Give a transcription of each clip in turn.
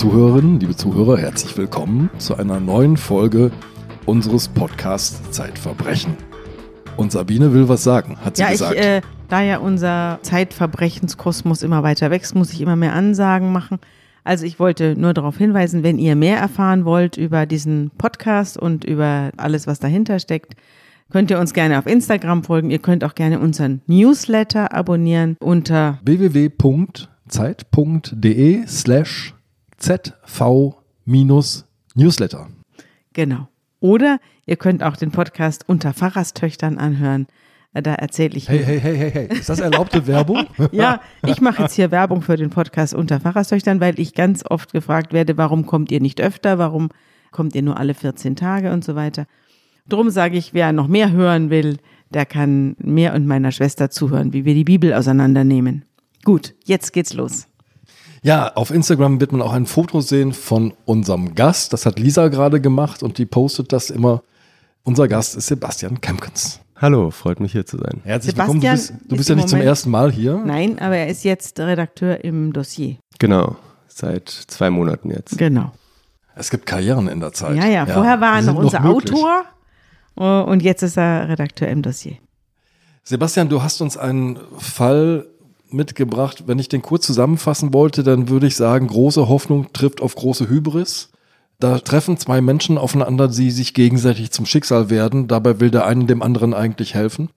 Liebe Zuhörerinnen, liebe Zuhörer, herzlich willkommen zu einer neuen Folge unseres Podcasts Zeitverbrechen. Und Sabine will was sagen, hat sie ja, gesagt. Ich, äh, da ja unser Zeitverbrechenskosmos immer weiter wächst, muss ich immer mehr Ansagen machen. Also ich wollte nur darauf hinweisen, wenn ihr mehr erfahren wollt über diesen Podcast und über alles, was dahinter steckt, könnt ihr uns gerne auf Instagram folgen. Ihr könnt auch gerne unseren Newsletter abonnieren unter www.zeit.de slash zv-newsletter. Genau. Oder ihr könnt auch den Podcast unter Pfarrerstöchtern anhören. Da erzähle ich. Hey, hey, hey, hey, hey. Ist das erlaubte Werbung? ja, ich mache jetzt hier Werbung für den Podcast unter Pfarrerstöchtern, weil ich ganz oft gefragt werde, warum kommt ihr nicht öfter? Warum kommt ihr nur alle 14 Tage und so weiter? Drum sage ich, wer noch mehr hören will, der kann mir und meiner Schwester zuhören, wie wir die Bibel auseinandernehmen. Gut, jetzt geht's los. Ja, auf Instagram wird man auch ein Foto sehen von unserem Gast. Das hat Lisa gerade gemacht und die postet das immer. Unser Gast ist Sebastian Kempkens. Hallo, freut mich hier zu sein. Herzlich Sebastian willkommen. Du bist, du bist ja nicht zum Moment, ersten Mal hier. Nein, aber er ist jetzt Redakteur im Dossier. Genau, seit zwei Monaten jetzt. Genau. Es gibt Karrieren in der Zeit. Ja, ja, vorher war er noch unser möglich. Autor äh, und jetzt ist er Redakteur im Dossier. Sebastian, du hast uns einen Fall mitgebracht. Wenn ich den kurz zusammenfassen wollte, dann würde ich sagen, große Hoffnung trifft auf große Hybris. Da treffen zwei Menschen aufeinander, die sich gegenseitig zum Schicksal werden. Dabei will der eine dem anderen eigentlich helfen.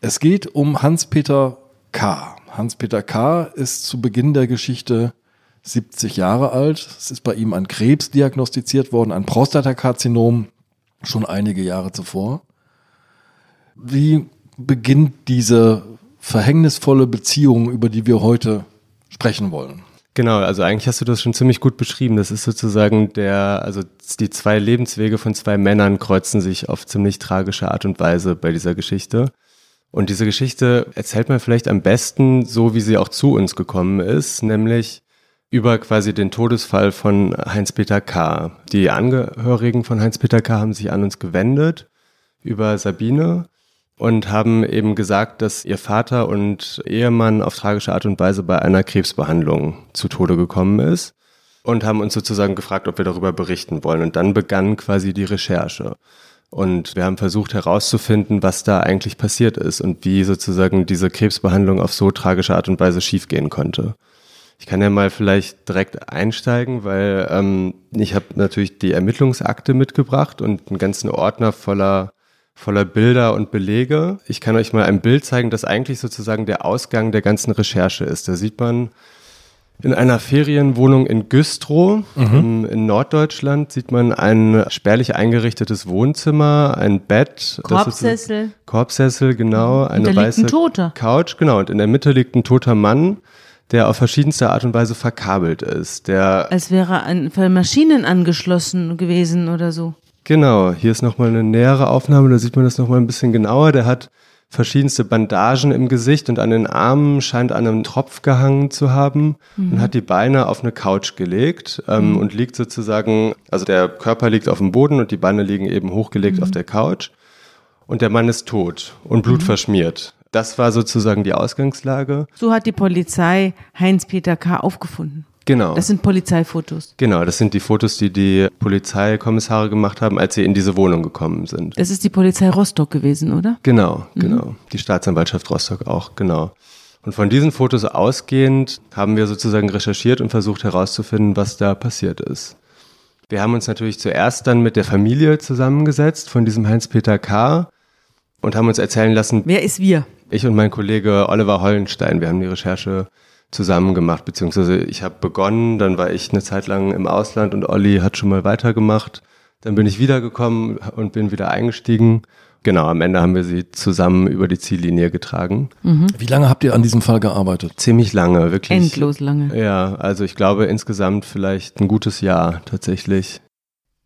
Es geht um Hans-Peter K. Hans-Peter K. ist zu Beginn der Geschichte 70 Jahre alt. Es ist bei ihm ein Krebs diagnostiziert worden, ein Prostatakarzinom, schon einige Jahre zuvor. Wie beginnt diese verhängnisvolle Beziehung, über die wir heute sprechen wollen? Genau, also eigentlich hast du das schon ziemlich gut beschrieben. Das ist sozusagen der, also die zwei Lebenswege von zwei Männern kreuzen sich auf ziemlich tragische Art und Weise bei dieser Geschichte. Und diese Geschichte erzählt man vielleicht am besten so, wie sie auch zu uns gekommen ist, nämlich über quasi den Todesfall von Heinz-Peter K. Die Angehörigen von Heinz-Peter K. haben sich an uns gewendet über Sabine und haben eben gesagt, dass ihr Vater und Ehemann auf tragische Art und Weise bei einer Krebsbehandlung zu Tode gekommen ist und haben uns sozusagen gefragt, ob wir darüber berichten wollen. Und dann begann quasi die Recherche. Und wir haben versucht herauszufinden, was da eigentlich passiert ist und wie sozusagen diese Krebsbehandlung auf so tragische Art und Weise schiefgehen konnte. Ich kann ja mal vielleicht direkt einsteigen, weil ähm, ich habe natürlich die Ermittlungsakte mitgebracht und einen ganzen Ordner voller voller Bilder und Belege. Ich kann euch mal ein Bild zeigen, das eigentlich sozusagen der Ausgang der ganzen Recherche ist. Da sieht man in einer Ferienwohnung in Güstrow in, in Norddeutschland sieht man ein spärlich eingerichtetes Wohnzimmer, ein Bett, das ist- Korbsessel. Korbsessel, genau, eine da liegt weiße ein Toter. Couch, genau, und in der Mitte liegt ein toter Mann, der auf verschiedenste Art und Weise verkabelt ist. Der Als wäre an für Maschinen angeschlossen gewesen oder so. Genau, hier ist nochmal eine nähere Aufnahme, da sieht man das nochmal ein bisschen genauer. Der hat verschiedenste Bandagen im Gesicht und an den Armen scheint an einem Tropf gehangen zu haben und hat die Beine auf eine Couch gelegt ähm, und liegt sozusagen, also der Körper liegt auf dem Boden und die Beine liegen eben hochgelegt auf der Couch und der Mann ist tot und blutverschmiert. Das war sozusagen die Ausgangslage. So hat die Polizei Heinz-Peter K. aufgefunden. Genau. Das sind Polizeifotos. Genau, das sind die Fotos, die die Polizeikommissare gemacht haben, als sie in diese Wohnung gekommen sind. Das ist die Polizei Rostock gewesen, oder? Genau, genau. Die Staatsanwaltschaft Rostock auch, genau. Und von diesen Fotos ausgehend haben wir sozusagen recherchiert und versucht herauszufinden, was da passiert ist. Wir haben uns natürlich zuerst dann mit der Familie zusammengesetzt von diesem Heinz-Peter K. und haben uns erzählen lassen, Wer ist wir? ich und mein Kollege Oliver Hollenstein, wir haben die Recherche zusammen gemacht, beziehungsweise ich habe begonnen, dann war ich eine Zeit lang im Ausland und Olli hat schon mal weitergemacht. Dann bin ich wiedergekommen und bin wieder eingestiegen. Genau, am Ende haben wir sie zusammen über die Ziellinie getragen. Wie lange habt ihr an diesem Fall gearbeitet? Ziemlich lange, wirklich. Endlos lange. Ja, also ich glaube insgesamt vielleicht ein gutes Jahr tatsächlich.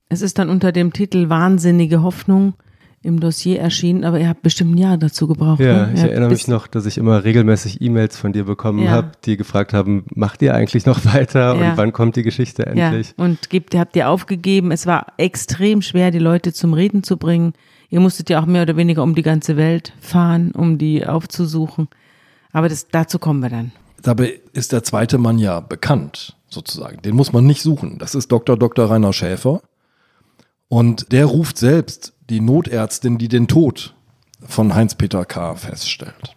Es ist dann unter dem Titel Wahnsinnige Hoffnung im Dossier erschienen, aber ihr habt bestimmt ein Jahr dazu gebraucht. Ja, ne? ich erinnere mich noch, dass ich immer regelmäßig E-Mails von dir bekommen Ja. habe, die gefragt haben, macht ihr eigentlich noch weiter Ja. und wann kommt die Geschichte endlich? Ja, und gebt, habt ihr aufgegeben. Es war extrem schwer, die Leute zum Reden zu bringen. Ihr musstet ja auch mehr oder weniger um die ganze Welt fahren, um die aufzusuchen. Aber das, dazu kommen wir dann. Dabei ist der zweite Mann ja bekannt. sozusagen. Den muss man nicht suchen. Das ist Dr. Dr. Rainer Schäfer. Und der ruft selbst die Notärztin, die den Tod von Heinz-Peter K. feststellt.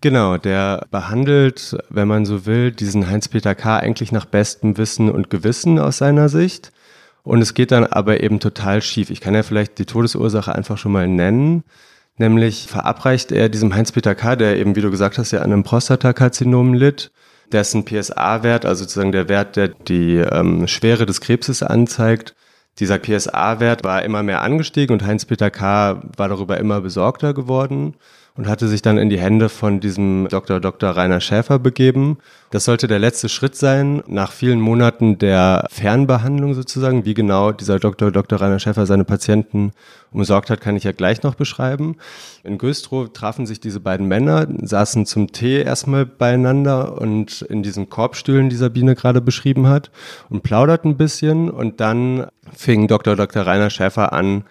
Genau, der behandelt, wenn man so will, diesen Heinz-Peter K. eigentlich nach bestem Wissen und Gewissen aus seiner Sicht. Und es geht dann aber eben total schief. Ich kann ja vielleicht die Todesursache einfach schon mal nennen. Nämlich verabreicht er diesem Heinz-Peter K., der eben, wie du gesagt hast, ja an einem Prostatakarzinom litt, dessen PSA-Wert, also sozusagen der Wert, der die ähm, Schwere des Krebses anzeigt, dieser PSA-Wert war immer mehr angestiegen und Heinz-Peter K. war darüber immer besorgter geworden und hatte sich dann in die Hände von diesem Dr. Dr. Rainer Schäfer begeben. Das sollte der letzte Schritt sein, nach vielen Monaten der Fernbehandlung sozusagen. Wie genau dieser Dr. Dr. Rainer Schäfer seine Patienten umsorgt hat, kann ich ja gleich noch beschreiben. In Güstrow trafen sich diese beiden Männer, saßen zum Tee erstmal beieinander und in diesen Korbstühlen, die Sabine gerade beschrieben hat, und plauderten ein bisschen und dann fing Dr. Dr. Rainer Schäfer an,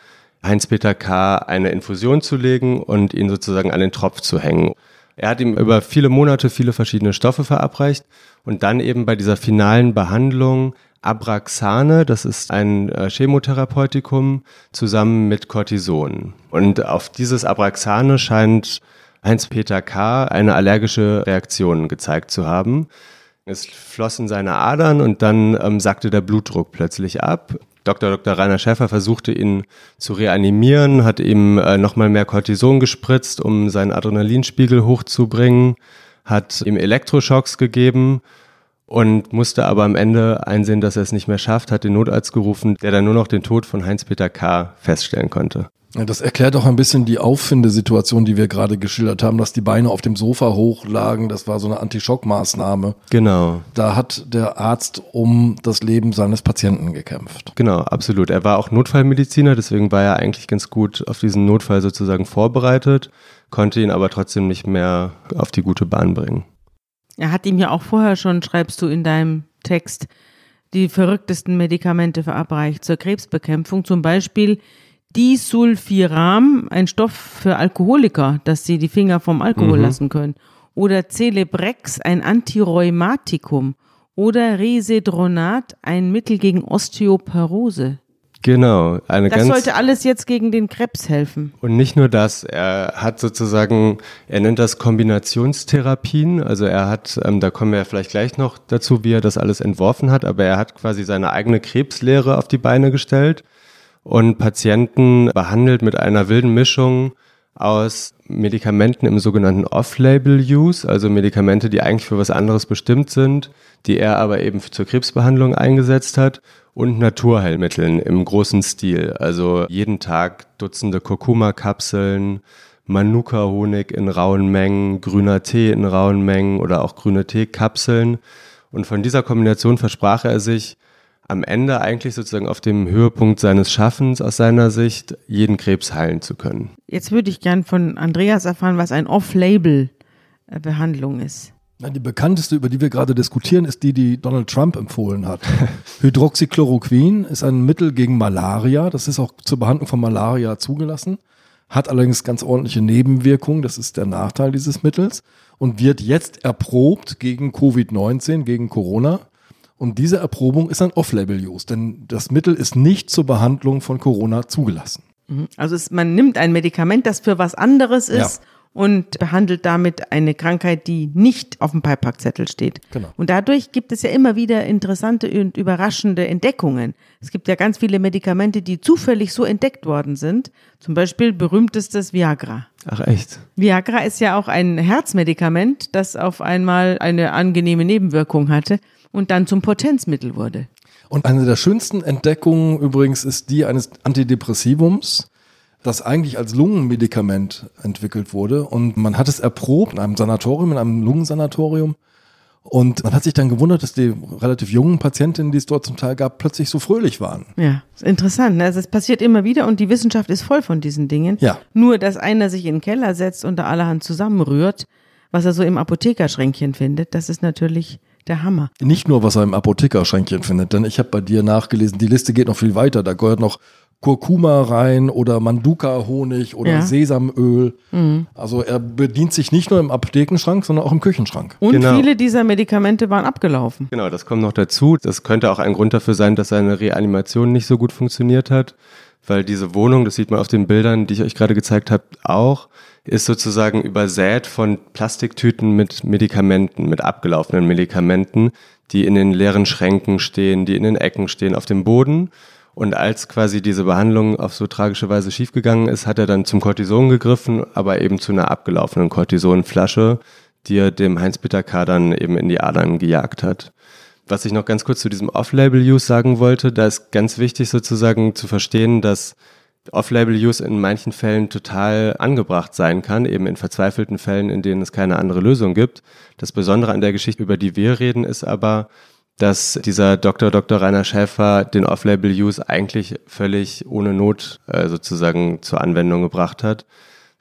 Heinz-Peter K. eine Infusion zu legen und ihn sozusagen an den Tropf zu hängen. Er hat ihm über viele Monate viele verschiedene Stoffe verabreicht und dann eben bei dieser finalen Behandlung Abraxane, das ist ein äh, Chemotherapeutikum, zusammen mit Cortison. Und auf dieses Abraxane scheint Heinz-Peter K. eine allergische Reaktion gezeigt zu haben. Es floss in seine Adern und dann ähm, sackte der Blutdruck plötzlich ab. Dr. Dr. Rainer Schäfer versuchte ihn zu reanimieren, hat ihm äh, nochmal mehr Cortison gespritzt, um seinen Adrenalinspiegel hochzubringen, hat ihm Elektroschocks gegeben und musste aber am Ende einsehen, dass er es nicht mehr schafft, hat den Notarzt gerufen, der dann nur noch den Tod von Heinz-Peter K. feststellen konnte. Ja, das erklärt auch ein bisschen die Auffindesituation, die wir gerade geschildert haben, dass die Beine auf dem Sofa hochlagen. Das war so eine Antischockmaßnahme. Genau. Da hat der Arzt um das Leben seines Patienten gekämpft. Genau, absolut. Er war auch Notfallmediziner, deswegen war er eigentlich ganz gut auf diesen Notfall sozusagen vorbereitet, konnte ihn aber trotzdem nicht mehr auf die gute Bahn bringen. Er hat ihm ja auch vorher schon, schreibst du in deinem Text, die verrücktesten Medikamente verabreicht zur Krebsbekämpfung, zum Beispiel Disulfiram, ein Stoff für Alkoholiker, dass sie die Finger vom Alkohol mhm. lassen können. Oder Celebrex, ein Antirheumatikum. Oder Resedronat, ein Mittel gegen Osteoporose. Genau, eine das ganz. Das sollte alles jetzt gegen den Krebs helfen. Und nicht nur das, er hat sozusagen, er nennt das Kombinationstherapien. Also er hat, ähm, da kommen wir vielleicht gleich noch dazu, wie er das alles entworfen hat, aber er hat quasi seine eigene Krebslehre auf die Beine gestellt und Patienten behandelt mit einer wilden Mischung aus Medikamenten im sogenannten Off-Label-Use, also Medikamente, die eigentlich für was anderes bestimmt sind, die er aber eben zur Krebsbehandlung eingesetzt hat, und Naturheilmitteln im großen Stil. Also jeden Tag Dutzende Kurkuma-Kapseln, Manuka-Honig in rauen Mengen, grüner Tee in rauen Mengen oder auch grüne Teekapseln. Und von dieser Kombination versprach er sich, am Ende eigentlich sozusagen auf dem Höhepunkt seines Schaffens aus seiner Sicht jeden Krebs heilen zu können. Jetzt würde ich gern von Andreas erfahren, was ein Off-Label-Behandlung ist. Die bekannteste, über die wir gerade diskutieren, ist die, die Donald Trump empfohlen hat. Hydroxychloroquin ist ein Mittel gegen Malaria. Das ist auch zur Behandlung von Malaria zugelassen. Hat allerdings ganz ordentliche Nebenwirkungen. Das ist der Nachteil dieses Mittels. Und wird jetzt erprobt gegen Covid-19, gegen Corona. Und diese Erprobung ist ein Off-Label-Use, denn das Mittel ist nicht zur Behandlung von Corona zugelassen. Mhm. Also es, man nimmt ein Medikament, das für was anderes ist. Ja. Und behandelt damit eine Krankheit, die nicht auf dem Beipackzettel steht. Genau. Und dadurch gibt es ja immer wieder interessante und überraschende Entdeckungen. Es gibt ja ganz viele Medikamente, die zufällig so entdeckt worden sind. Zum Beispiel berühmtestes Viagra. Ach echt? Viagra ist ja auch ein Herzmedikament, das auf einmal eine angenehme Nebenwirkung hatte und dann zum Potenzmittel wurde. Und eine der schönsten Entdeckungen übrigens ist die eines Antidepressivums, das eigentlich als Lungenmedikament entwickelt wurde. Und man hat es erprobt in einem Sanatorium, in einem Lungensanatorium. Und man hat sich dann gewundert, dass die relativ jungen Patientinnen, die es dort zum Teil gab, plötzlich so fröhlich waren. Ja, ist interessant. Ne? Also es passiert immer wieder und die Wissenschaft ist voll von diesen Dingen. Ja. Nur, dass einer sich in den Keller setzt und da allerhand zusammenrührt, was er so im Apothekerschränkchen findet, das ist natürlich der Hammer. Nicht nur, was er im Apothekerschränkchen findet, denn ich habe bei dir nachgelesen, die Liste geht noch viel weiter. Da gehört noch Kurkuma rein oder Manduka-Honig oder Ja. Sesamöl. Also er bedient sich nicht nur im Apothekenschrank, sondern auch im Küchenschrank. Und Genau. viele dieser Medikamente waren abgelaufen. Genau, das kommt noch dazu. Das könnte auch ein Grund dafür sein, dass seine Reanimation nicht so gut funktioniert hat, weil diese Wohnung, das sieht man auf den Bildern, die ich euch gerade gezeigt habe, auch, ist sozusagen übersät von Plastiktüten mit Medikamenten, mit abgelaufenen Medikamenten, die in den leeren Schränken stehen, die in den Ecken stehen, auf dem Boden. Und als quasi diese Behandlung auf so tragische Weise schiefgegangen ist, hat er dann zum Cortison gegriffen, aber eben zu einer abgelaufenen Cortisonflasche, die er dem Heinz-Peter K. dann eben in die Adern gejagt hat. Was ich noch ganz kurz zu diesem Off-Label-Use sagen wollte, da ist ganz wichtig sozusagen zu verstehen, dass Off-Label-Use in manchen Fällen total angebracht sein kann, eben in verzweifelten Fällen, in denen es keine andere Lösung gibt. Das Besondere an der Geschichte, über die wir reden, ist aber, dass dieser Dr. Dr. Rainer Schäfer den Off-Label-Use eigentlich völlig ohne Not äh, sozusagen zur Anwendung gebracht hat,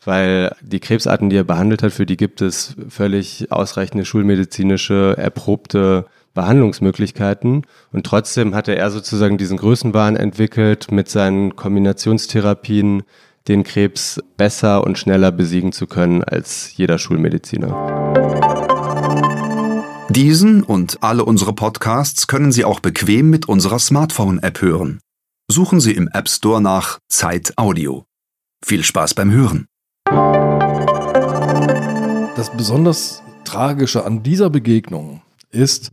weil die Krebsarten, die er behandelt hat, für die gibt es völlig ausreichende schulmedizinische, erprobte Behandlungsmöglichkeiten. Und trotzdem hatte er sozusagen diesen Größenwahn entwickelt, mit seinen Kombinationstherapien den Krebs besser und schneller besiegen zu können als jeder Schulmediziner. Diesen und alle unsere Podcasts können Sie auch bequem mit unserer Smartphone-App hören. Suchen Sie im App Store nach Zeit Audio. Viel Spaß beim Hören. Das besonders Tragische an dieser Begegnung ist,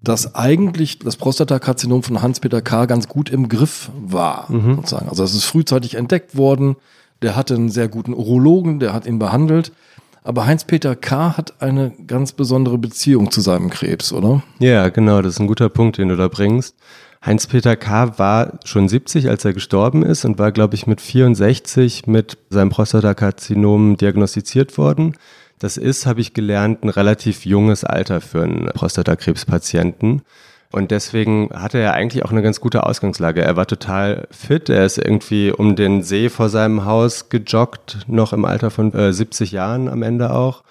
dass eigentlich das Prostatakarzinom von Hans-Peter K. ganz gut im Griff war. Sozusagen. Also es ist frühzeitig entdeckt worden. Der hatte einen sehr guten Urologen, der hat ihn behandelt. Aber Heinz-Peter K. hat eine ganz besondere Beziehung zu seinem Krebs, oder? Ja, genau, das ist ein guter Punkt, den du da bringst. Heinz-Peter K. war schon 70, als er gestorben ist und war, glaube ich, mit 64 mit seinem Prostatakarzinom diagnostiziert worden. Das ist, habe ich gelernt, ein relativ junges Alter für einen Prostatakrebspatienten. Und deswegen hatte er eigentlich auch eine ganz gute Ausgangslage. Er war total fit. Er ist irgendwie um den See vor seinem Haus gejoggt, noch im Alter von äh, 70 Jahren am Ende auch.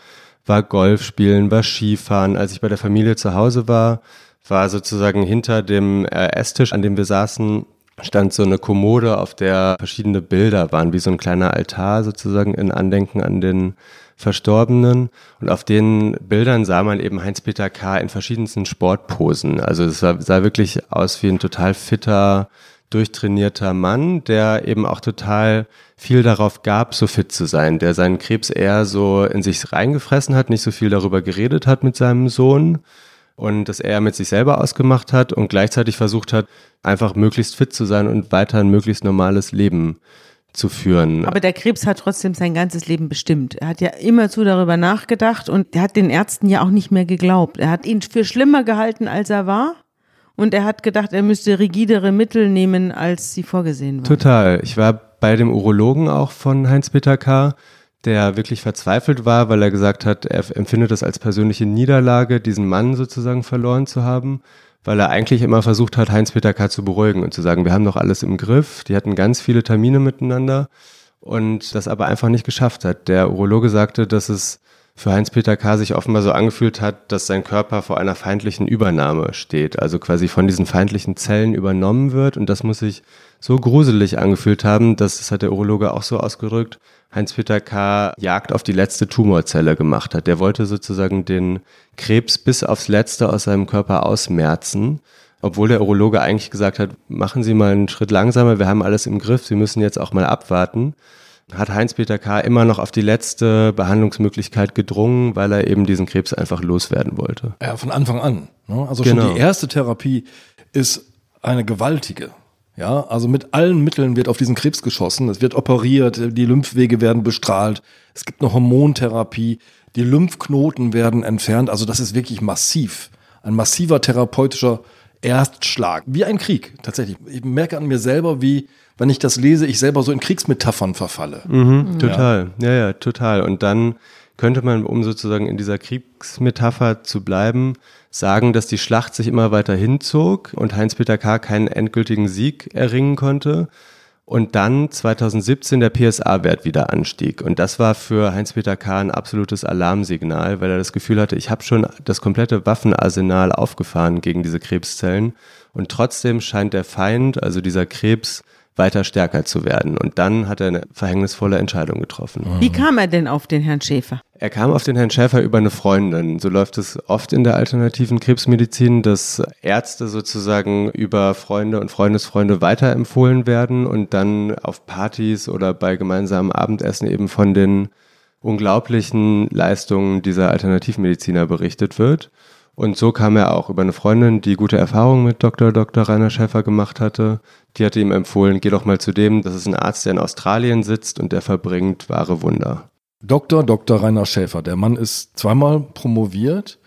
War Golf spielen, war Skifahren. Als ich bei der Familie zu Hause war, war sozusagen hinter dem äh, Esstisch, an dem wir saßen, stand so eine Kommode, auf der verschiedene Bilder waren, wie so ein kleiner Altar sozusagen in Andenken an den Verstorbenen. Und auf den Bildern sah man eben Heinz-Peter K. in verschiedensten Sportposen. Also es sah, sah wirklich aus wie ein total fitter, durchtrainierter Mann, der eben auch total viel darauf gab, so fit zu sein, der seinen Krebs eher so in sich reingefressen hat, nicht so viel darüber geredet hat mit seinem Sohn und das er mit sich selber ausgemacht hat und gleichzeitig versucht hat, einfach möglichst fit zu sein und weiter ein möglichst normales Leben zu führen. Aber der Krebs hat trotzdem sein ganzes Leben bestimmt. Er hat ja immerzu darüber nachgedacht und er hat den Ärzten ja auch nicht mehr geglaubt. Er hat ihn für schlimmer gehalten, als er war. Und er hat gedacht, er müsste rigidere Mittel nehmen, als sie vorgesehen waren. Total. Ich war bei dem Urologen auch von Heinz-Peter K., der wirklich verzweifelt war, weil er gesagt hat, er empfindet es als persönliche Niederlage, diesen Mann sozusagen verloren zu haben, weil er eigentlich immer versucht hat, Heinz-Peter K. zu beruhigen und zu sagen, wir haben doch alles im Griff. Die hatten ganz viele Termine miteinander und das aber einfach nicht geschafft hat. Der Urologe sagte, dass es für Heinz-Peter K. sich offenbar so angefühlt hat, dass sein Körper vor einer feindlichen Übernahme steht, also quasi von diesen feindlichen Zellen übernommen wird und das muss sich so gruselig angefühlt haben, dass, das hat der Urologe auch so ausgedrückt, Heinz-Peter K. Jagd auf die letzte Tumorzelle gemacht hat. Der wollte sozusagen den Krebs bis aufs Letzte aus seinem Körper ausmerzen, obwohl der Urologe eigentlich gesagt hat, machen Sie mal einen Schritt langsamer, wir haben alles im Griff, Sie müssen jetzt auch mal abwarten hat Heinz-Peter K. immer noch auf die letzte Behandlungsmöglichkeit gedrungen, weil er eben diesen Krebs einfach loswerden wollte. Ja, von Anfang an. Ne? Also Genau. schon die erste Therapie ist eine gewaltige. Ja, also mit allen Mitteln wird auf diesen Krebs geschossen. Es wird operiert, die Lymphwege werden bestrahlt. Es gibt eine Hormontherapie. Die Lymphknoten werden entfernt. Also das ist wirklich massiv. Ein massiver therapeutischer Erstschlag. Wie ein Krieg, tatsächlich. Ich merke an mir selber, wie, wenn ich das lese, ich selber so in Kriegsmetaphern verfalle. Mhm, total, ja. ja, total. Und dann könnte man, um sozusagen in dieser Kriegsmetapher zu bleiben, sagen, dass die Schlacht sich immer weiter hinzog und Heinz-Peter K. keinen endgültigen Sieg erringen konnte. Und dann 2017 der PSA-Wert wieder anstieg. Und das war für Heinz-Peter K. ein absolutes Alarmsignal, weil er das Gefühl hatte, ich habe schon das komplette Waffenarsenal aufgefahren gegen diese Krebszellen. Und trotzdem scheint der Feind, also dieser Krebs, weiter stärker zu werden. Und dann hat er eine verhängnisvolle Entscheidung getroffen. Wie kam er denn auf den Herrn Schäfer? Er kam auf den Herrn Schäfer über eine Freundin. So läuft es oft in der alternativen Krebsmedizin, dass Ärzte sozusagen über Freunde und Freundesfreunde weiterempfohlen werden und dann auf Partys oder bei gemeinsamen Abendessen eben von den unglaublichen Leistungen dieser Alternativmediziner berichtet wird. Und so kam er auch über eine Freundin, die gute Erfahrungen mit Dr. Dr. Rainer Schäfer gemacht hatte. Die hatte ihm empfohlen, geh doch mal zu dem, das ist ein Arzt, der in Australien sitzt und der verbringt wahre Wunder. Dr. Dr. Rainer Schäfer, der Mann ist zweimal promoviert,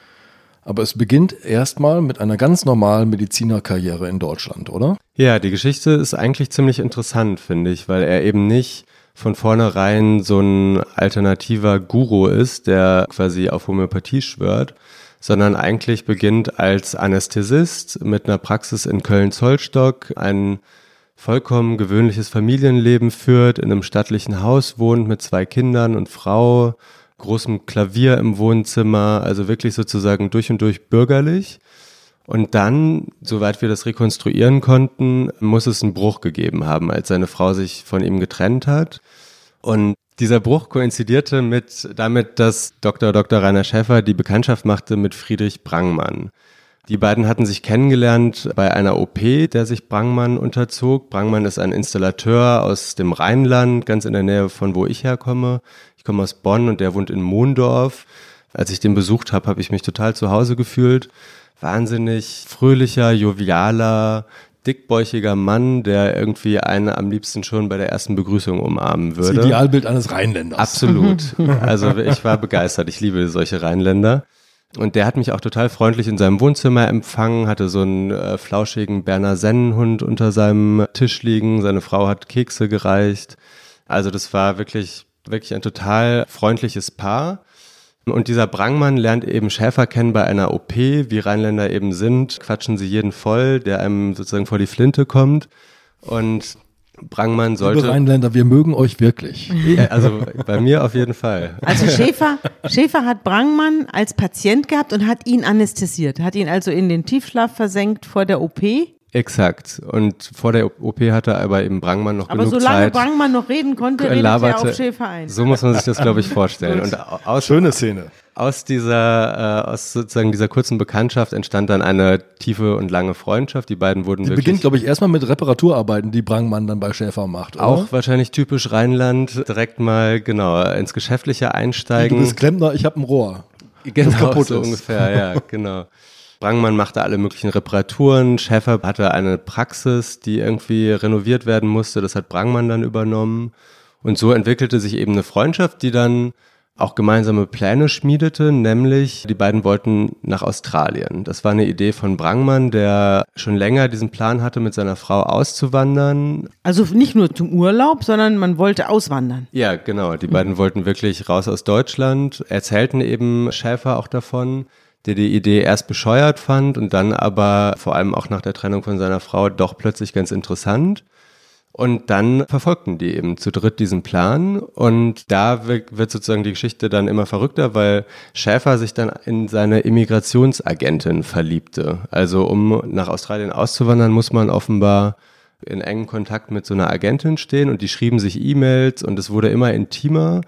aber es beginnt erstmal mit einer ganz normalen Medizinerkarriere in Deutschland, oder? Ja, die Geschichte ist eigentlich ziemlich interessant, finde ich, weil er eben nicht von vornherein so ein alternativer Guru ist, der quasi auf Homöopathie schwört, sondern eigentlich beginnt als Anästhesist mit einer Praxis in Köln-Zollstock, ein vollkommen gewöhnliches Familienleben führt, in einem stattlichen Haus wohnt mit zwei Kindern und Frau, großem Klavier im Wohnzimmer, also wirklich sozusagen durch und durch bürgerlich. Und dann, soweit wir das rekonstruieren konnten, muss es einen Bruch gegeben haben, als seine Frau sich von ihm getrennt hat. Und dieser Bruch koinzidierte mit damit, dass Dr. Dr. Rainer Schäffer die Bekanntschaft machte mit Friedrich Brangmann. Die beiden hatten sich kennengelernt bei einer OP, der sich Brangmann unterzog. Brangmann ist ein Installateur aus dem Rheinland, ganz in der Nähe von wo ich herkomme. Ich komme aus Bonn und der wohnt in Mondorf. Als ich den besucht habe, habe ich mich total zu Hause gefühlt. Wahnsinnig fröhlicher, jovialer, dickbäuchiger Mann, der irgendwie einen am liebsten schon bei der ersten Begrüßung umarmen würde. Das Idealbild eines Rheinländers. Absolut. Also ich war begeistert. Ich liebe solche Rheinländer. Und der hat mich auch total freundlich in seinem Wohnzimmer empfangen, hatte so einen äh, flauschigen Berner Sennenhund unter seinem Tisch liegen. Seine Frau hat Kekse gereicht. Also das war wirklich, wirklich ein total freundliches Paar. Und dieser Brangmann lernt eben Schäfer kennen bei einer OP, wie Rheinländer eben sind, quatschen sie jeden voll, der einem sozusagen vor die Flinte kommt. Und Brangmann sollte. Liebe Rheinländer, wir mögen euch wirklich. Ja, also bei mir auf jeden Fall. Also Schäfer, Schäfer hat Brangmann als Patient gehabt und hat ihn anästhesiert, hat ihn also in den Tiefschlaf versenkt vor der OP. Exakt. Und vor der OP hatte aber eben Brangmann noch Aber genug solange Zeit. Brangmann noch reden konnte, redete er laberte- auf Schäfer ein. So muss man sich das, glaube ich, vorstellen. Und aus, Schöne Szene. aus dieser, äh, aus sozusagen dieser kurzen Bekanntschaft entstand dann eine tiefe und lange Freundschaft. Die beiden wurden Die beginnt, glaube ich, erstmal mit Reparaturarbeiten, die Brangmann dann bei Schäfer macht. Oder? auch wahrscheinlich typisch Rheinland direkt mal genau ins Geschäftliche Du einsteigen. bist Klempner, ich habe ein Rohr. genau kaputt so ist. ungefähr, ja, genau. Brangmann machte alle möglichen Reparaturen. Schäfer hatte eine Praxis, die irgendwie renoviert werden musste. Das hat Brangmann dann übernommen. Und so entwickelte sich eben eine Freundschaft, die dann auch gemeinsame Pläne schmiedete, nämlich die beiden wollten nach Australien. Das war eine Idee von Brangmann, der schon länger diesen Plan hatte, mit seiner Frau auszuwandern. Also nicht nur zum Urlaub, sondern man wollte auswandern. Ja, genau. Die beiden wollten wirklich raus aus Deutschland, erzählten eben Schäfer auch davon, der die Idee erst bescheuert fand und dann aber vor allem auch nach der Trennung von seiner Frau doch plötzlich ganz interessant. Und dann verfolgten die eben zu dritt diesen Plan. Und da wird sozusagen die Geschichte dann immer verrückter, weil Schäfer sich dann in seine Immigrationsagentin verliebte. Also um nach Australien auszuwandern, muss man offenbar in engen Kontakt mit so einer Agentin stehen und die schrieben sich E-Mails und es wurde immer intimer,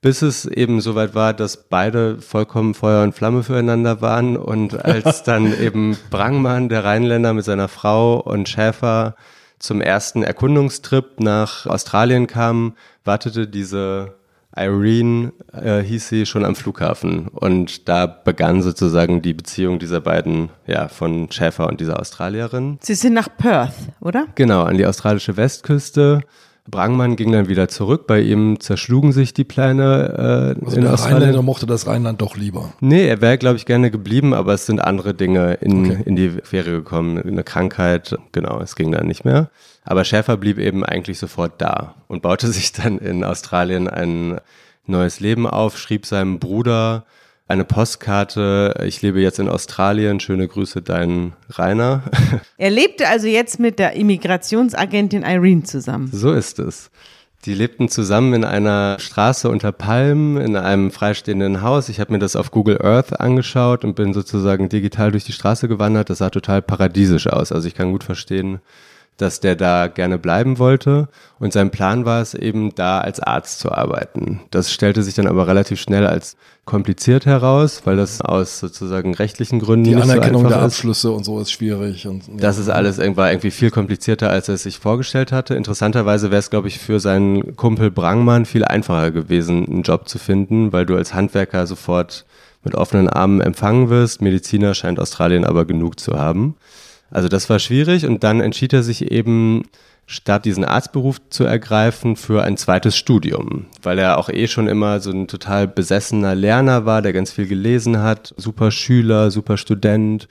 bis es eben soweit war, dass beide vollkommen Feuer und Flamme füreinander waren und als dann eben Brangmann, der Rheinländer mit seiner Frau und Schäfer zum ersten Erkundungstrip nach Australien kam, wartete diese Irene, äh, hieß sie, schon am Flughafen. Und da begann sozusagen die Beziehung dieser beiden, ja, von Schäfer und dieser Australierin. Sie sind nach Perth, oder? Genau, an die australische Westküste. Brangmann ging dann wieder zurück. Bei ihm zerschlugen sich die Pläne äh, Also in der Australien. Rheinländer mochte das Rheinland doch lieber. Nee, er wäre, glaube ich, gerne geblieben, aber es sind andere Dinge in, Okay. in die Fähre gekommen. Eine Krankheit, genau, es ging dann nicht mehr. Aber Schäfer blieb eben eigentlich sofort da und baute sich dann in Australien ein neues Leben auf, schrieb seinem Bruder eine Postkarte, ich lebe jetzt in Australien, schöne Grüße, dein Rainer. Er lebte also jetzt mit der Immigrationsagentin Irene zusammen. So ist es. Die lebten zusammen in einer Straße unter Palmen, in einem freistehenden Haus. Ich habe mir das auf Google Earth angeschaut und bin sozusagen digital durch die Straße gewandert. Das sah total paradiesisch aus. Also ich kann gut verstehen, dass der da gerne bleiben wollte. Und sein Plan war es eben, da als Arzt zu arbeiten. Das stellte sich dann aber relativ schnell als kompliziert heraus, weil das aus sozusagen rechtlichen Gründen Die nicht Anerkennung so der ist. Abschlüsse und so ist schwierig. Und, ja. Das ist alles irgendwann irgendwie viel komplizierter, als er es sich vorgestellt hatte. Interessanterweise wäre es, glaube ich, für seinen Kumpel Brangmann viel einfacher gewesen, einen Job zu finden, weil du als Handwerker sofort mit offenen Armen empfangen wirst. Mediziner scheint Australien aber genug zu haben. Also das war schwierig und dann entschied er sich eben, statt diesen Arztberuf zu ergreifen, für ein zweites Studium, weil er auch eh schon immer so ein total besessener Lerner war, der ganz viel gelesen hat, super Schüler, super Student.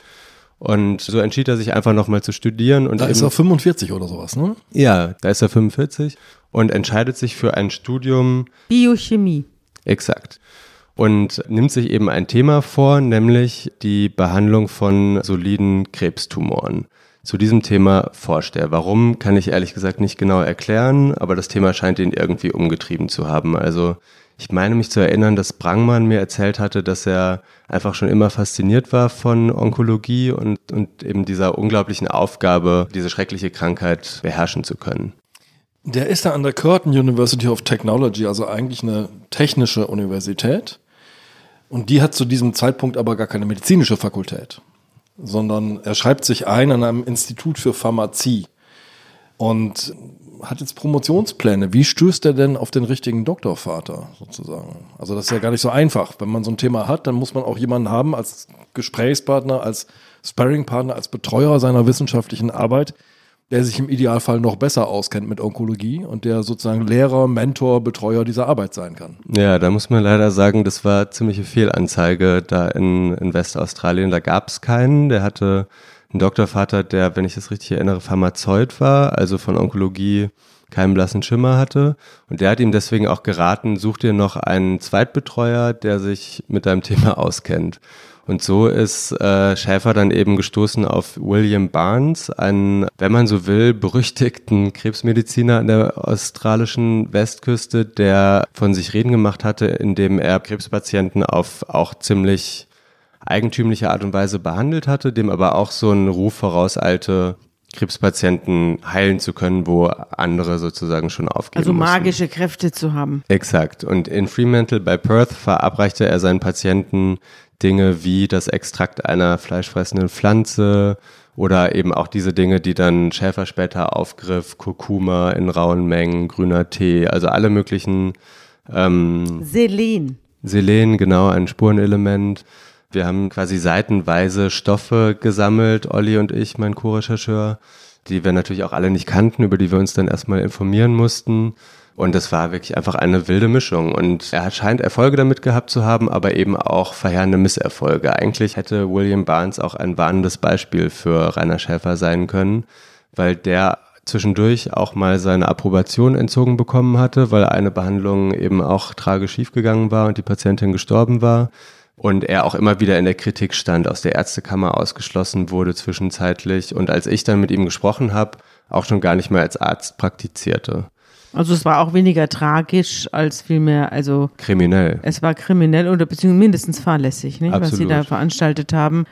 Und so entschied er sich einfach nochmal zu studieren. Und da ist er 45 oder sowas, ne? ja, da ist er 45 und entscheidet sich für ein Studium Biochemie. Exakt. Und nimmt sich eben ein Thema vor, nämlich die Behandlung von soliden Krebstumoren. Zu diesem Thema forscht er. Warum, kann ich ehrlich gesagt nicht genau erklären, aber das Thema scheint ihn irgendwie umgetrieben zu haben. Also ich meine mich zu erinnern, dass Brangmann mir erzählt hatte, dass er einfach schon immer fasziniert war von Onkologie und, und eben dieser unglaublichen Aufgabe, diese schreckliche Krankheit beherrschen zu können. Der ist da an der Curtin University of Technology, also eigentlich eine technische Universität. Und die hat zu diesem Zeitpunkt aber gar keine medizinische Fakultät, sondern er schreibt sich ein an einem Institut für Pharmazie und hat jetzt Promotionspläne. Wie stößt er denn auf den richtigen Doktorvater sozusagen? Also das ist ja gar nicht so einfach. Wenn man so ein Thema hat, dann muss man auch jemanden haben als Gesprächspartner, als Sparringpartner, als Betreuer seiner wissenschaftlichen Arbeit, der sich im Idealfall noch besser auskennt mit Onkologie und der sozusagen Lehrer, Mentor, Betreuer dieser Arbeit sein kann. Ja, da muss man leider sagen, das war ziemliche Fehlanzeige da in, in Westaustralien. Da gab es keinen. Der hatte einen Doktorvater, der, wenn ich das richtig erinnere, Pharmazeut war, also von Onkologie keinen blassen Schimmer hatte. Und der hat ihm deswegen auch geraten, such dir noch einen Zweitbetreuer, der sich mit deinem Thema auskennt. Und so ist äh, Schäfer dann eben gestoßen auf William Barnes, einen, wenn man so will, berüchtigten Krebsmediziner an der australischen Westküste, der von sich reden gemacht hatte, indem er Krebspatienten auf auch ziemlich eigentümliche Art und Weise behandelt hatte, dem aber auch so einen Ruf vorauseilte, Krebspatienten heilen zu können, wo andere sozusagen schon aufgeben Also mussten. magische Kräfte zu haben. Exakt. Und in Fremantle bei Perth verabreichte er seinen Patienten Dinge wie das Extrakt einer fleischfressenden Pflanze oder eben auch diese Dinge, die dann Schäfer später aufgriff, Kurkuma in rauen Mengen, grüner Tee, also alle möglichen ähm, Selen. Selen, genau, ein Spurenelement. Wir haben quasi seitenweise Stoffe gesammelt, Olli und ich, mein Co-Rechercheur, die wir natürlich auch alle nicht kannten, über die wir uns dann erstmal informieren mussten. Und das war wirklich einfach eine wilde Mischung. Und er scheint Erfolge damit gehabt zu haben, aber eben auch verheerende Misserfolge. Eigentlich hätte William Barnes auch ein warnendes Beispiel für Rainer Schäfer sein können, weil der zwischendurch auch mal seine Approbation entzogen bekommen hatte, weil eine Behandlung eben auch tragisch schiefgegangen war und die Patientin gestorben war. Und er auch immer wieder in der Kritik stand, aus der Ärztekammer ausgeschlossen wurde zwischenzeitlich. Und als ich dann mit ihm gesprochen habe, auch schon gar nicht mehr als Arzt praktizierte. Also es war auch weniger tragisch als vielmehr, also Kriminell. es war kriminell oder beziehungsweise mindestens fahrlässig, nicht? was sie da veranstaltet haben.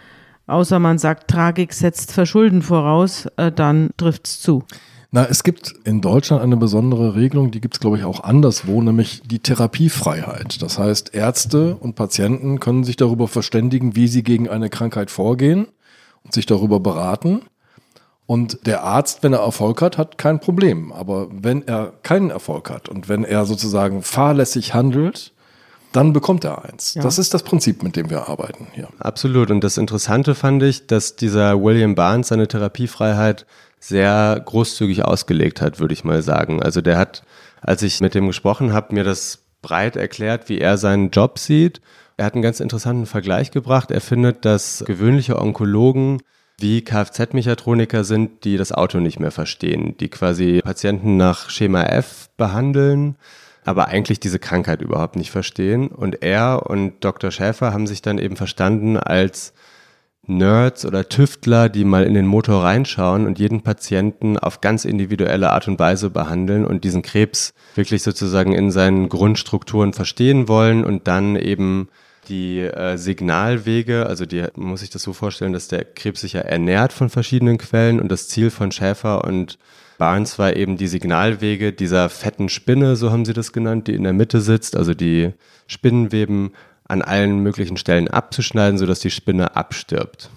Außer man sagt, Tragik setzt Verschulden voraus, äh, dann trifft's zu. Na, es gibt in Deutschland eine besondere Regelung, die gibt es, glaube ich, auch anderswo, nämlich die Therapiefreiheit. Das heißt, Ärzte und Patienten können sich darüber verständigen, wie sie gegen eine Krankheit vorgehen und sich darüber beraten. Und der Arzt, wenn er Erfolg hat, hat kein Problem. Aber wenn er keinen Erfolg hat und wenn er sozusagen fahrlässig handelt, dann bekommt er eins. Ja. Das ist das Prinzip, mit dem wir arbeiten hier. Absolut. Und das Interessante fand ich, dass dieser William Barnes seine Therapiefreiheit sehr großzügig ausgelegt hat, würde ich mal sagen. Also der hat, als ich mit dem gesprochen habe, mir das breit erklärt, wie er seinen Job sieht. Er hat einen ganz interessanten Vergleich gebracht. Er findet, dass gewöhnliche Onkologen wie Kfz-Mechatroniker sind, die das Auto nicht mehr verstehen, die quasi Patienten nach Schema F behandeln, aber eigentlich diese Krankheit überhaupt nicht verstehen. Und er und Dr. Schäfer haben sich dann eben verstanden als Nerds oder Tüftler, die mal in den Motor reinschauen und jeden Patienten auf ganz individuelle Art und Weise behandeln und diesen Krebs wirklich sozusagen in seinen Grundstrukturen verstehen wollen und dann eben die äh, Signalwege, also die muss sich das so vorstellen, dass der Krebs sich ja ernährt von verschiedenen Quellen und das Ziel von Schäfer und Barnes war eben die Signalwege dieser fetten Spinne, so haben sie das genannt, die in der Mitte sitzt, also die Spinnenweben an allen möglichen Stellen abzuschneiden, sodass die Spinne abstirbt.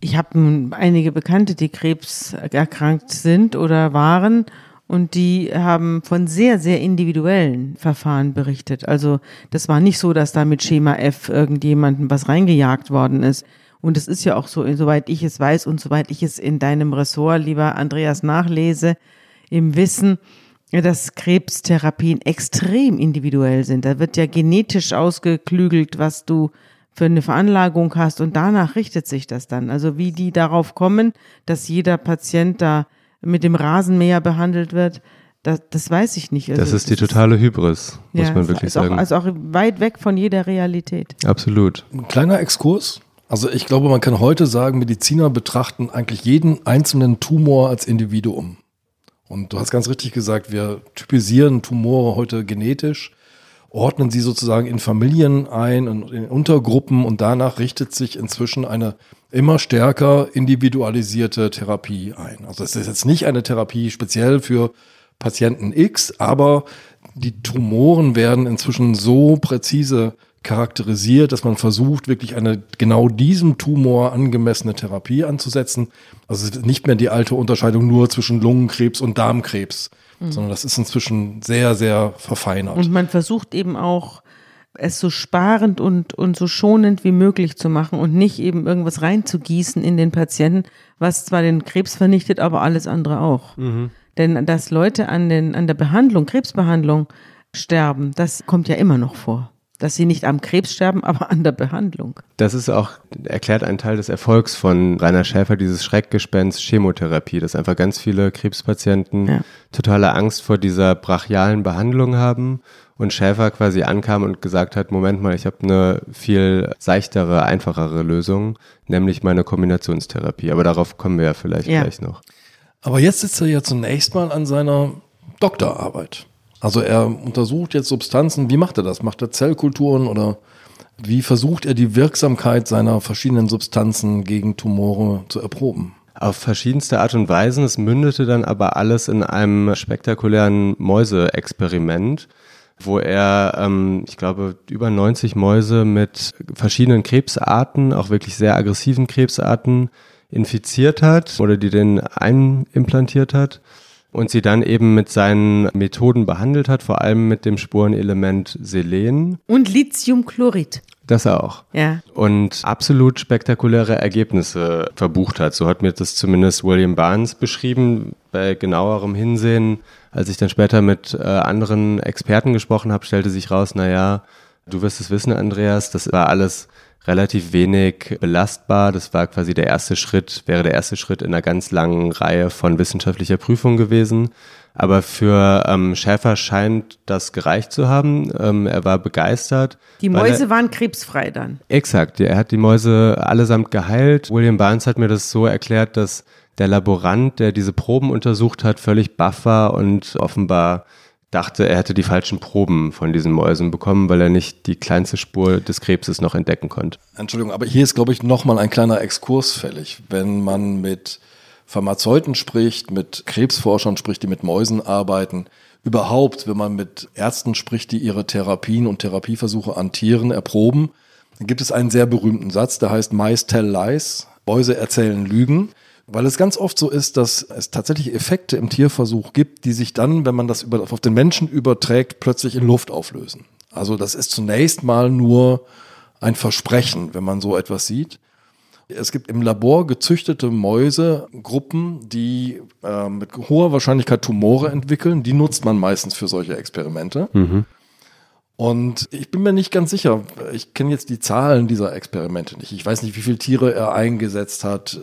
Ich habe einige Bekannte, die Krebs erkrankt sind oder waren und die haben von sehr, sehr individuellen Verfahren berichtet. Also das war nicht so, dass da mit Schema F irgendjemandem was reingejagt worden ist. Und es ist ja auch so, soweit ich es weiß und soweit ich es in deinem Ressort, lieber Andreas, nachlese, im Wissen, dass Krebstherapien extrem individuell sind. Da wird ja genetisch ausgeklügelt, was du für eine Veranlagung hast und danach richtet sich das dann. Also wie die darauf kommen, dass jeder Patient da mit dem Rasenmäher behandelt wird, das, das weiß ich nicht. Also das ist die totale Hybris, muss ja, man wirklich sagen. Auch, also auch weit weg von jeder Realität. Absolut. Ein kleiner Exkurs. Also ich glaube, man kann heute sagen, Mediziner betrachten eigentlich jeden einzelnen Tumor als Individuum. Und du hast ganz richtig gesagt, wir typisieren Tumore heute genetisch ordnen sie sozusagen in Familien ein und in Untergruppen und danach richtet sich inzwischen eine immer stärker individualisierte Therapie ein. Also es ist jetzt nicht eine Therapie speziell für Patienten X, aber die Tumoren werden inzwischen so präzise charakterisiert, dass man versucht, wirklich eine genau diesem Tumor angemessene Therapie anzusetzen. Also nicht mehr die alte Unterscheidung nur zwischen Lungenkrebs und Darmkrebs, mhm. sondern das ist inzwischen sehr, sehr verfeinert. Und man versucht eben auch, es so sparend und, und so schonend wie möglich zu machen und nicht eben irgendwas reinzugießen in den Patienten, was zwar den Krebs vernichtet, aber alles andere auch. Mhm. Denn dass Leute an, den, an der Behandlung, Krebsbehandlung sterben, das kommt ja immer noch vor dass sie nicht am Krebs sterben, aber an der Behandlung. Das ist auch, erklärt einen Teil des Erfolgs von Rainer Schäfer, dieses Schreckgespenst Chemotherapie, dass einfach ganz viele Krebspatienten ja. totale Angst vor dieser brachialen Behandlung haben und Schäfer quasi ankam und gesagt hat, Moment mal, ich habe eine viel seichtere, einfachere Lösung, nämlich meine Kombinationstherapie. Aber darauf kommen wir ja vielleicht ja. gleich noch. Aber jetzt sitzt er ja zunächst mal an seiner Doktorarbeit. Also er untersucht jetzt Substanzen. Wie macht er das? Macht er Zellkulturen oder wie versucht er die Wirksamkeit seiner verschiedenen Substanzen gegen Tumore zu erproben? Auf verschiedenste Art und Weisen. Es mündete dann aber alles in einem spektakulären Mäuseexperiment, wo er, ähm, ich glaube, über 90 Mäuse mit verschiedenen Krebsarten, auch wirklich sehr aggressiven Krebsarten, infiziert hat oder die den einimplantiert hat und sie dann eben mit seinen Methoden behandelt hat, vor allem mit dem Spurenelement Selen. Und Lithiumchlorid. Das auch. Ja. Und absolut spektakuläre Ergebnisse verbucht hat. So hat mir das zumindest William Barnes beschrieben. Bei genauerem Hinsehen, als ich dann später mit äh, anderen Experten gesprochen habe, stellte sich raus, naja, du wirst es wissen, Andreas, das war alles relativ wenig belastbar. Das war quasi der erste Schritt, wäre der erste Schritt in einer ganz langen Reihe von wissenschaftlicher Prüfungen gewesen. Aber für ähm, Schäfer scheint das gereicht zu haben. Ähm, er war begeistert. Die Mäuse er, waren krebsfrei dann. Exakt, er hat die Mäuse allesamt geheilt. William Barnes hat mir das so erklärt, dass der Laborant, der diese Proben untersucht hat, völlig baff war und offenbar dachte, er hätte die falschen Proben von diesen Mäusen bekommen, weil er nicht die kleinste Spur des Krebses noch entdecken konnte. Entschuldigung, aber hier ist, glaube ich, nochmal ein kleiner Exkurs fällig. Wenn man mit Pharmazeuten spricht, mit Krebsforschern spricht, die mit Mäusen arbeiten, überhaupt, wenn man mit Ärzten spricht, die ihre Therapien und Therapieversuche an Tieren erproben, dann gibt es einen sehr berühmten Satz, der heißt Mice tell lies, Mäuse erzählen Lügen. Weil es ganz oft so ist, dass es tatsächlich Effekte im Tierversuch gibt, die sich dann, wenn man das über, auf den Menschen überträgt, plötzlich in Luft auflösen. Also das ist zunächst mal nur ein Versprechen, wenn man so etwas sieht. Es gibt im Labor gezüchtete Mäusegruppen, die äh, mit hoher Wahrscheinlichkeit Tumore entwickeln. Die nutzt man meistens für solche Experimente. Mhm. Und ich bin mir nicht ganz sicher. Ich kenne jetzt die Zahlen dieser Experimente nicht. Ich weiß nicht, wie viele Tiere er eingesetzt hat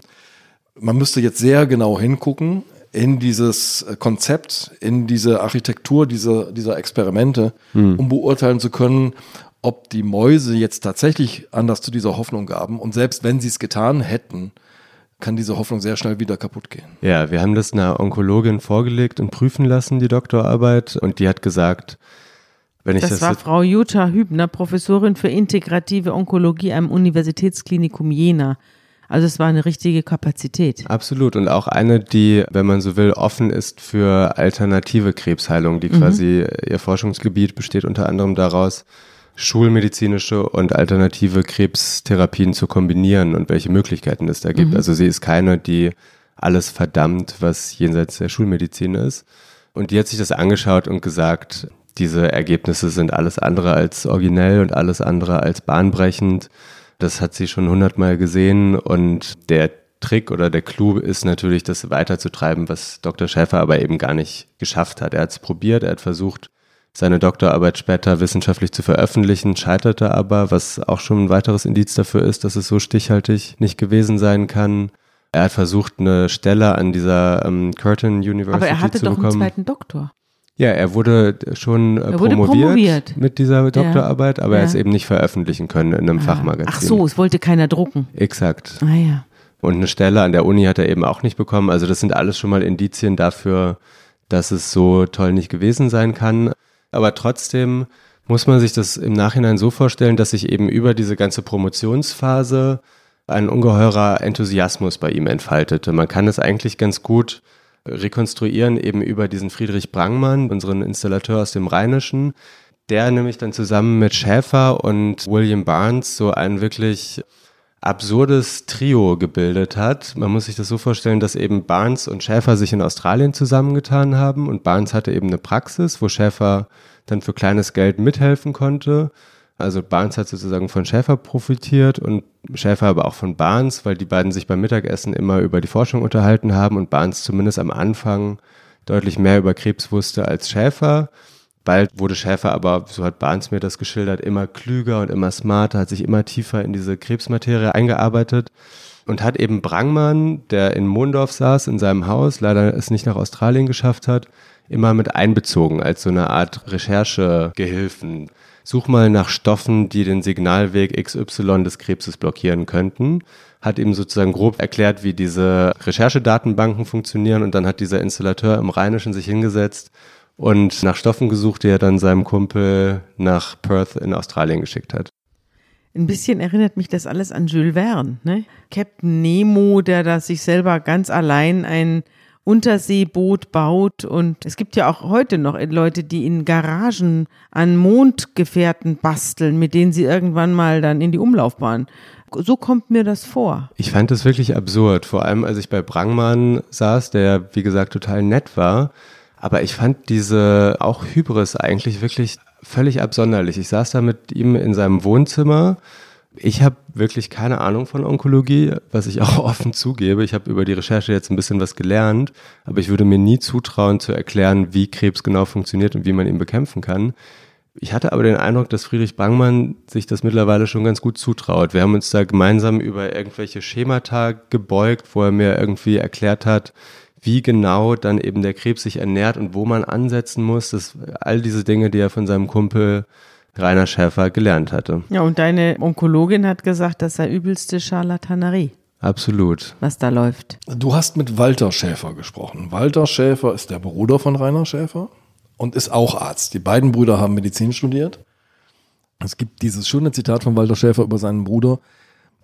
man müsste jetzt sehr genau hingucken in dieses Konzept, in diese Architektur dieser, dieser Experimente, hm. um beurteilen zu können, ob die Mäuse jetzt tatsächlich Anlass zu dieser Hoffnung gaben. Und selbst wenn sie es getan hätten, kann diese Hoffnung sehr schnell wieder kaputt gehen. Ja, wir haben das einer Onkologin vorgelegt und prüfen lassen, die Doktorarbeit. Und die hat gesagt, Wenn ich Das, das, war Frau Jutta Hübner, Professorin für integrative Onkologie am Universitätsklinikum Jena. Also es war eine richtige Kapazität. Absolut. Und auch eine, die, wenn man so will, offen ist für alternative Krebsheilung, die quasi ihr Forschungsgebiet besteht unter anderem daraus, schulmedizinische und alternative Krebstherapien zu kombinieren und welche Möglichkeiten es da gibt. Also sie ist keine, die alles verdammt, was jenseits der Schulmedizin ist. Und die hat sich das angeschaut und gesagt, diese Ergebnisse sind alles andere als originell und alles andere als bahnbrechend. Das hat sie schon hundertmal gesehen und der Trick oder der Clou ist natürlich, das weiterzutreiben, was Dr. Schäfer aber eben gar nicht geschafft hat. Er hat es probiert, er hat versucht, seine Doktorarbeit später wissenschaftlich zu veröffentlichen, scheiterte aber, was auch schon ein weiteres Indiz dafür ist, dass es so stichhaltig nicht gewesen sein kann. Er hat versucht, eine Stelle an dieser ähm, Curtin University Aber er hatte zu doch einen bekommen. zweiten Doktor. Ja, er wurde schon äh, Er wurde promoviert, promoviert. mit dieser Doktorarbeit, aber er Ja. hat es eben nicht veröffentlichen können in einem Fachmagazin. Ach so, es wollte keiner drucken. Exakt. Ah ja. Und eine Stelle an der Uni hat er eben auch nicht bekommen. Also das sind alles schon mal Indizien dafür, dass es so toll nicht gewesen sein kann. Aber trotzdem muss man sich das im Nachhinein so vorstellen, dass sich eben über diese ganze Promotionsphase ein ungeheurer Enthusiasmus bei ihm entfaltete. Man kann es eigentlich ganz gut rekonstruieren, eben über diesen Friedrich Brangmann, unseren Installateur aus dem Rheinischen, der nämlich dann zusammen mit Schäfer und William Barnes so ein wirklich absurdes Trio gebildet hat. Man muss sich das so vorstellen, dass eben Barnes und Schäfer sich in Australien zusammengetan haben und Barnes hatte eben eine Praxis, wo Schäfer dann für kleines Geld mithelfen konnte. Also Barnes hat sozusagen von Schäfer profitiert und Schäfer aber auch von Barnes, weil die beiden sich beim Mittagessen immer über die Forschung unterhalten haben und Barnes zumindest am Anfang deutlich mehr über Krebs wusste als Schäfer. Bald wurde Schäfer aber, so hat Barnes mir das geschildert, immer klüger und immer smarter, hat sich immer tiefer in diese Krebsmaterie eingearbeitet und hat eben Brangmann, der in Mondorf saß, in seinem Haus, leider es nicht nach Australien geschafft hat, immer mit einbezogen als so eine Art Recherchegehilfen. Such mal nach Stoffen, die den Signalweg XY des Krebses blockieren könnten. Hat ihm sozusagen grob erklärt, wie diese Recherchedatenbanken funktionieren und dann hat dieser Installateur im Rheinischen sich hingesetzt und nach Stoffen gesucht, die er dann seinem Kumpel nach Perth in Australien geschickt hat. Ein bisschen erinnert mich das alles an Jules Verne, ne? Captain Nemo, der da sich selber ganz allein ein Unterseeboot baut und es gibt ja auch heute noch Leute, die in Garagen an Mondgefährten basteln, mit denen sie irgendwann mal dann in die Umlaufbahn. So kommt mir das vor. Ich fand das wirklich absurd, vor allem als ich bei Brangmann saß, der wie gesagt total nett war. Aber ich fand diese auch Hybris eigentlich wirklich völlig absonderlich. Ich saß da mit ihm in seinem Wohnzimmer. Ich habe wirklich keine Ahnung von Onkologie, was ich auch offen zugebe. Ich habe über die Recherche jetzt ein bisschen was gelernt, aber ich würde mir nie zutrauen zu erklären, wie Krebs genau funktioniert und wie man ihn bekämpfen kann. Ich hatte aber den Eindruck, dass Friedrich Bangmann sich das mittlerweile schon ganz gut zutraut. Wir haben uns da gemeinsam über irgendwelche Schemata gebeugt, wo er mir irgendwie erklärt hat, wie genau dann eben der Krebs sich ernährt und wo man ansetzen muss. Das, all diese Dinge, die er von seinem Kumpel Rainer Schäfer gelernt hatte. Ja, und deine Onkologin hat gesagt, das sei übelste Charlatanerie, Absolut. was da läuft. Du hast mit Walter Schäfer gesprochen. Walter Schäfer ist der Bruder von Rainer Schäfer und ist auch Arzt. Die beiden Brüder haben Medizin studiert. Es gibt dieses schöne Zitat von Walter Schäfer über seinen Bruder.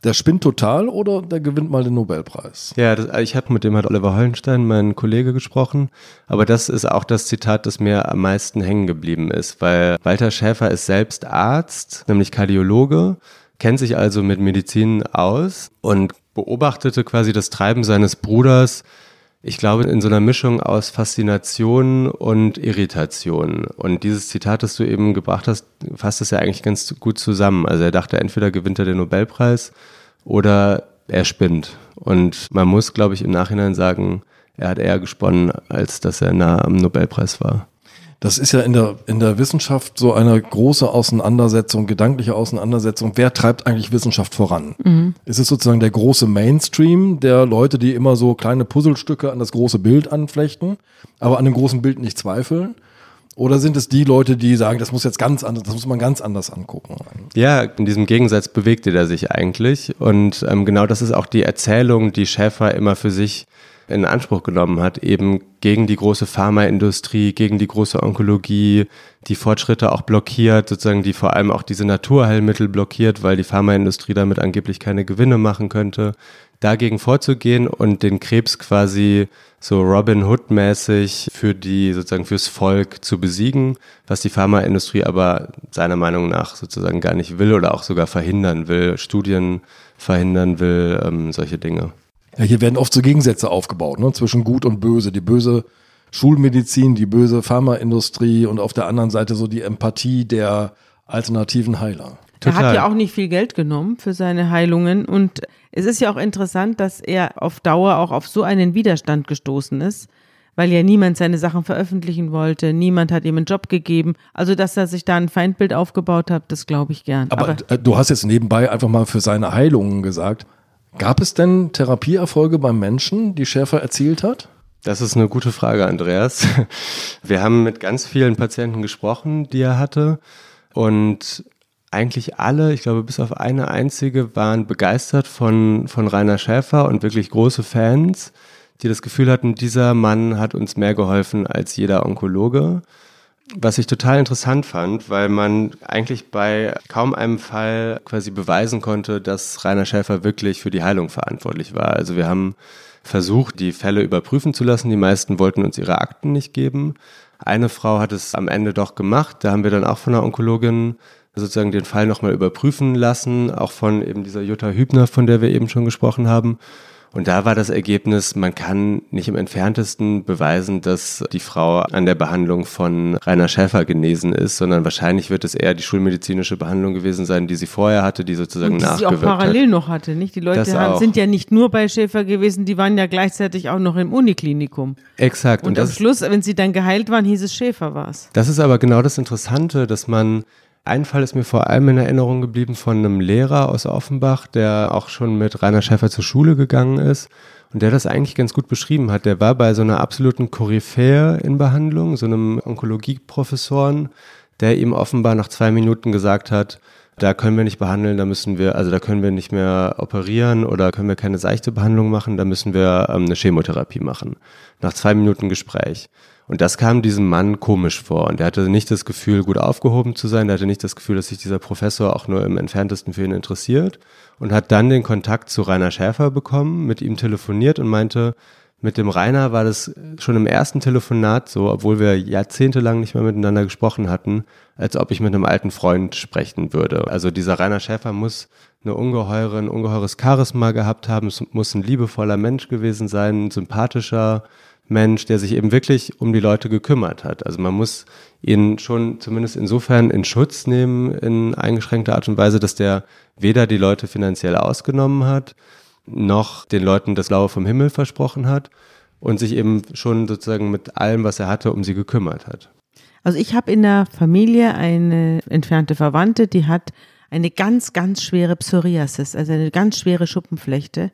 Der spinnt total oder der gewinnt mal den Nobelpreis. Ja, das, ich habe mit dem hat Oliver Hollenstein, mein Kollege, gesprochen. Aber das ist auch das Zitat, das mir am meisten hängen geblieben ist, weil Walter Schäfer ist selbst Arzt, nämlich Kardiologe, kennt sich also mit Medizin aus und beobachtete quasi das Treiben seines Bruders, ich glaube, in so einer Mischung aus Faszination und Irritation. Und dieses Zitat, das du eben gebracht hast, fasst es ja eigentlich ganz gut zusammen. Also er dachte, entweder gewinnt er den Nobelpreis oder er spinnt. Und man muss, glaube ich, im Nachhinein sagen, er hat eher gesponnen, als dass er nah am Nobelpreis war. Das ist ja in der, in der Wissenschaft so eine große Auseinandersetzung, gedankliche Auseinandersetzung. Wer treibt eigentlich Wissenschaft voran? Ist es sozusagen der große Mainstream der Leute, die immer so kleine Puzzlestücke an das große Bild anflechten, aber an dem großen Bild nicht zweifeln? Oder sind es die Leute, die sagen, das muss jetzt ganz anders, das muss man ganz anders angucken? Ja, in diesem Gegensatz bewegte er sich eigentlich. Und ähm, genau das ist auch die Erzählung, die Schäfer immer für sich in Anspruch genommen hat, eben gegen die große Pharmaindustrie, gegen die große Onkologie, die Fortschritte auch blockiert, sozusagen die vor allem auch diese Naturheilmittel blockiert, weil die Pharmaindustrie damit angeblich keine Gewinne machen könnte, dagegen vorzugehen und den Krebs quasi so Robin Hood mäßig für die sozusagen fürs Volk zu besiegen, was die Pharmaindustrie aber seiner Meinung nach sozusagen gar nicht will oder auch sogar verhindern will, Studien verhindern will, ähm, solche Dinge. Ja, hier werden oft so Gegensätze aufgebaut, ne? zwischen gut und böse. Die böse Schulmedizin, die böse Pharmaindustrie und auf der anderen Seite so die Empathie der alternativen Heiler. Total. Er hat ja auch nicht viel Geld genommen für seine Heilungen und es ist ja auch interessant, dass er auf Dauer auch auf so einen Widerstand gestoßen ist, weil ja niemand seine Sachen veröffentlichen wollte, niemand hat ihm einen Job gegeben. Also, dass er sich da ein Feindbild aufgebaut hat, das glaube ich gern. Aber, Aber du hast jetzt nebenbei einfach mal für seine Heilungen gesagt. Gab es denn Therapieerfolge beim Menschen, die Schäfer erzielt hat? Das ist eine gute Frage, Andreas. Wir haben mit ganz vielen Patienten gesprochen, die er hatte. Und eigentlich alle, ich glaube bis auf eine einzige, waren begeistert von, von Rainer Schäfer und wirklich große Fans, die das Gefühl hatten, dieser Mann hat uns mehr geholfen als jeder Onkologe. Was ich total interessant fand, weil man eigentlich bei kaum einem Fall quasi beweisen konnte, dass Rainer Schäfer wirklich für die Heilung verantwortlich war. Also wir haben versucht, die Fälle überprüfen zu lassen. Die meisten wollten uns ihre Akten nicht geben. Eine Frau hat es am Ende doch gemacht. Da haben wir dann auch von einer Onkologin sozusagen den Fall nochmal überprüfen lassen, auch von eben dieser Jutta Hübner, von der wir eben schon gesprochen haben. Und da war das Ergebnis, man kann nicht im entferntesten beweisen, dass die Frau an der Behandlung von Rainer Schäfer genesen ist, sondern wahrscheinlich wird es eher die schulmedizinische Behandlung gewesen sein, die sie vorher hatte, die sozusagen Und die nachgewirkt sie auch parallel hat. noch hatte, nicht? Die Leute haben, sind ja nicht nur bei Schäfer gewesen, die waren ja gleichzeitig auch noch im Uniklinikum. Exakt. Und, Und am Schluss, wenn sie dann geheilt waren, hieß es Schäfer war es. Das ist aber genau das Interessante, dass man ein Fall ist mir vor allem in Erinnerung geblieben von einem Lehrer aus Offenbach, der auch schon mit Rainer Schäfer zur Schule gegangen ist und der das eigentlich ganz gut beschrieben hat. Der war bei so einer absoluten Koryphäe in Behandlung, so einem Onkologieprofessoren, der ihm offenbar nach zwei Minuten gesagt hat, da können wir nicht behandeln, da müssen wir, also da können wir nicht mehr operieren oder können wir keine seichte Behandlung machen, da müssen wir ähm, eine Chemotherapie machen. Nach zwei Minuten Gespräch. Und das kam diesem Mann komisch vor. Und er hatte nicht das Gefühl, gut aufgehoben zu sein. Er hatte nicht das Gefühl, dass sich dieser Professor auch nur im entferntesten für ihn interessiert. Und hat dann den Kontakt zu Rainer Schäfer bekommen, mit ihm telefoniert und meinte, mit dem Rainer war das schon im ersten Telefonat so, obwohl wir jahrzehntelang nicht mehr miteinander gesprochen hatten, als ob ich mit einem alten Freund sprechen würde. Also dieser Rainer Schäfer muss eine ungeheure, ein ungeheures Charisma gehabt haben, es muss ein liebevoller Mensch gewesen sein, ein sympathischer, Mensch, der sich eben wirklich um die Leute gekümmert hat. Also man muss ihn schon zumindest insofern in Schutz nehmen in eingeschränkter Art und Weise, dass der weder die Leute finanziell ausgenommen hat, noch den Leuten das Blaue vom Himmel versprochen hat und sich eben schon sozusagen mit allem, was er hatte, um sie gekümmert hat. Also ich habe in der Familie eine entfernte Verwandte, die hat eine ganz, ganz schwere Psoriasis, also eine ganz schwere Schuppenflechte,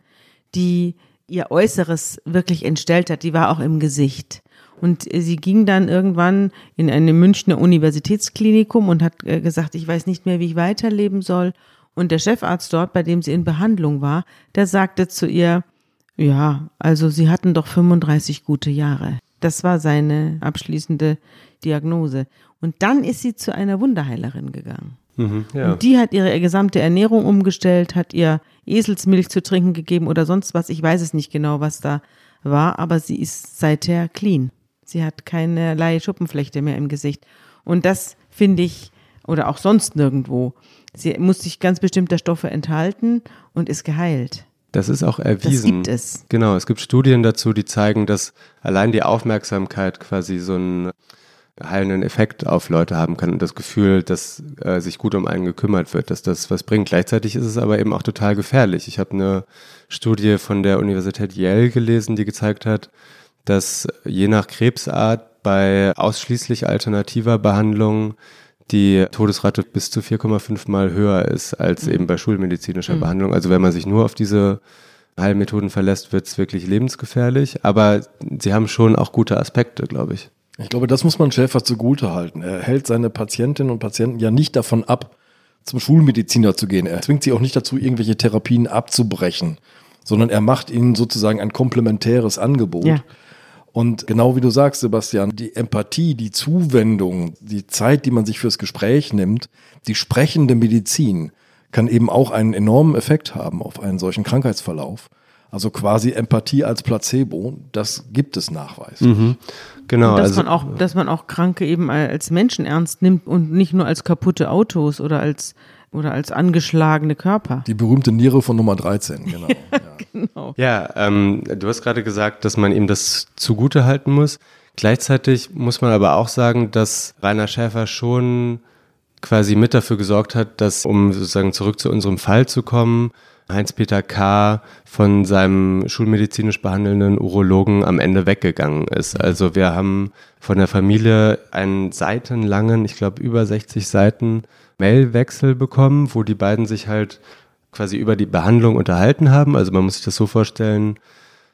die ihr Äußeres wirklich entstellt hat. Die war auch im Gesicht. Und sie ging dann irgendwann in eine Münchner Universitätsklinikum und hat äh, gesagt, ich weiß nicht mehr, wie ich weiterleben soll. Und der Chefarzt dort, bei dem sie in Behandlung war, der sagte zu ihr, ja, also sie hatten doch 35 gute Jahre. Das war seine abschließende Diagnose. Und dann ist sie zu einer Wunderheilerin gegangen. Mhm, ja. Und die hat ihre gesamte Ernährung umgestellt, hat ihr Eselsmilch zu trinken gegeben oder sonst was. Ich weiß es nicht genau, was da war, aber sie ist seither clean. Sie hat keinerlei Schuppenflechte mehr im Gesicht. Und das finde ich, oder auch sonst nirgendwo. Sie muss sich ganz bestimmter Stoffe enthalten und ist geheilt. Das ist auch erwiesen. Das gibt es. Genau, es gibt Studien dazu, die zeigen, dass allein die Aufmerksamkeit quasi so ein heilenden Effekt auf Leute haben kann und das Gefühl, dass äh, sich gut um einen gekümmert wird, dass das was bringt. Gleichzeitig ist es aber eben auch total gefährlich. Ich habe eine Studie von der Universität Yale gelesen, die gezeigt hat, dass je nach Krebsart bei ausschließlich alternativer Behandlung die Todesrate bis zu 4,5 mal höher ist als mhm. eben bei schulmedizinischer mhm. Behandlung. Also wenn man sich nur auf diese Heilmethoden verlässt, wird es wirklich lebensgefährlich. Aber sie haben schon auch gute Aspekte, glaube ich. Ich glaube, das muss man Schäfer zugute halten. Er hält seine Patientinnen und Patienten ja nicht davon ab, zum Schulmediziner zu gehen. Er zwingt sie auch nicht dazu, irgendwelche Therapien abzubrechen. sondern er macht ihnen sozusagen ein komplementäres Angebot. Ja. Und genau wie du sagst, Sebastian, die Empathie, die Zuwendung, die Zeit, die man sich fürs Gespräch nimmt, die sprechende Medizin kann eben auch einen enormen Effekt haben auf einen solchen Krankheitsverlauf. Also quasi Empathie als Placebo, das gibt es nachweislich. Mhm. Genau. Und dass also, man auch, dass man auch Kranke eben als Menschen ernst nimmt und nicht nur als kaputte Autos oder als oder als angeschlagene Körper. Die berühmte Niere von Nummer 13, genau. ja. Genau. Ja, ähm, du hast gerade gesagt, dass man ihm das zugute halten muss. Gleichzeitig muss man aber auch sagen, dass Rainer Schäfer schon quasi mit dafür gesorgt hat, dass, um sozusagen zurück zu unserem Fall zu kommen, Heinz-Peter K. von seinem schulmedizinisch behandelnden Urologen am Ende weggegangen ist. Also wir haben von der Familie einen seitenlangen, ich glaube über 60 Seiten Mailwechsel bekommen, wo die beiden sich halt quasi über die Behandlung unterhalten haben. Also man muss sich das so vorstellen,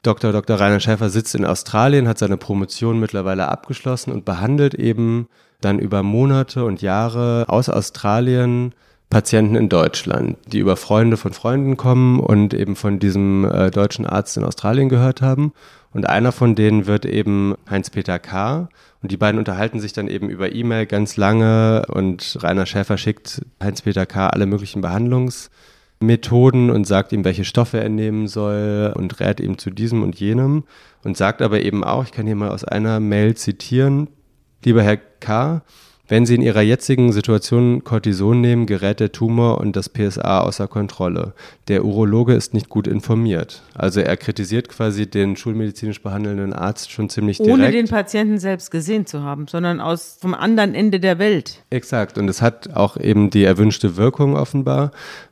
Dr. Dr. Rainer Schäfer sitzt in Australien, hat seine Promotion mittlerweile abgeschlossen und behandelt eben dann über Monate und Jahre aus Australien Patienten in Deutschland, die über Freunde von Freunden kommen und eben von diesem äh, deutschen Arzt in Australien gehört haben. Und einer von denen wird eben Heinz-Peter K. Und die beiden unterhalten sich dann eben über E-Mail ganz lange und Rainer Schäfer schickt Heinz-Peter K. alle möglichen Behandlungsmethoden und sagt ihm, welche Stoffe er nehmen soll und rät ihm zu diesem und jenem und sagt aber eben auch, ich kann hier mal aus einer Mail zitieren, lieber Herr K., wenn Sie in Ihrer jetzigen Situation Cortison nehmen, gerät der Tumor und das PSA außer Kontrolle. Der Urologe ist nicht gut informiert. Also er kritisiert quasi den schulmedizinisch behandelnden Arzt schon ziemlich direkt. Ohne den Patienten selbst gesehen zu haben, sondern aus vom anderen Ende der Welt. Exakt. Und es hat auch eben die erwünschte Wirkung offenbar,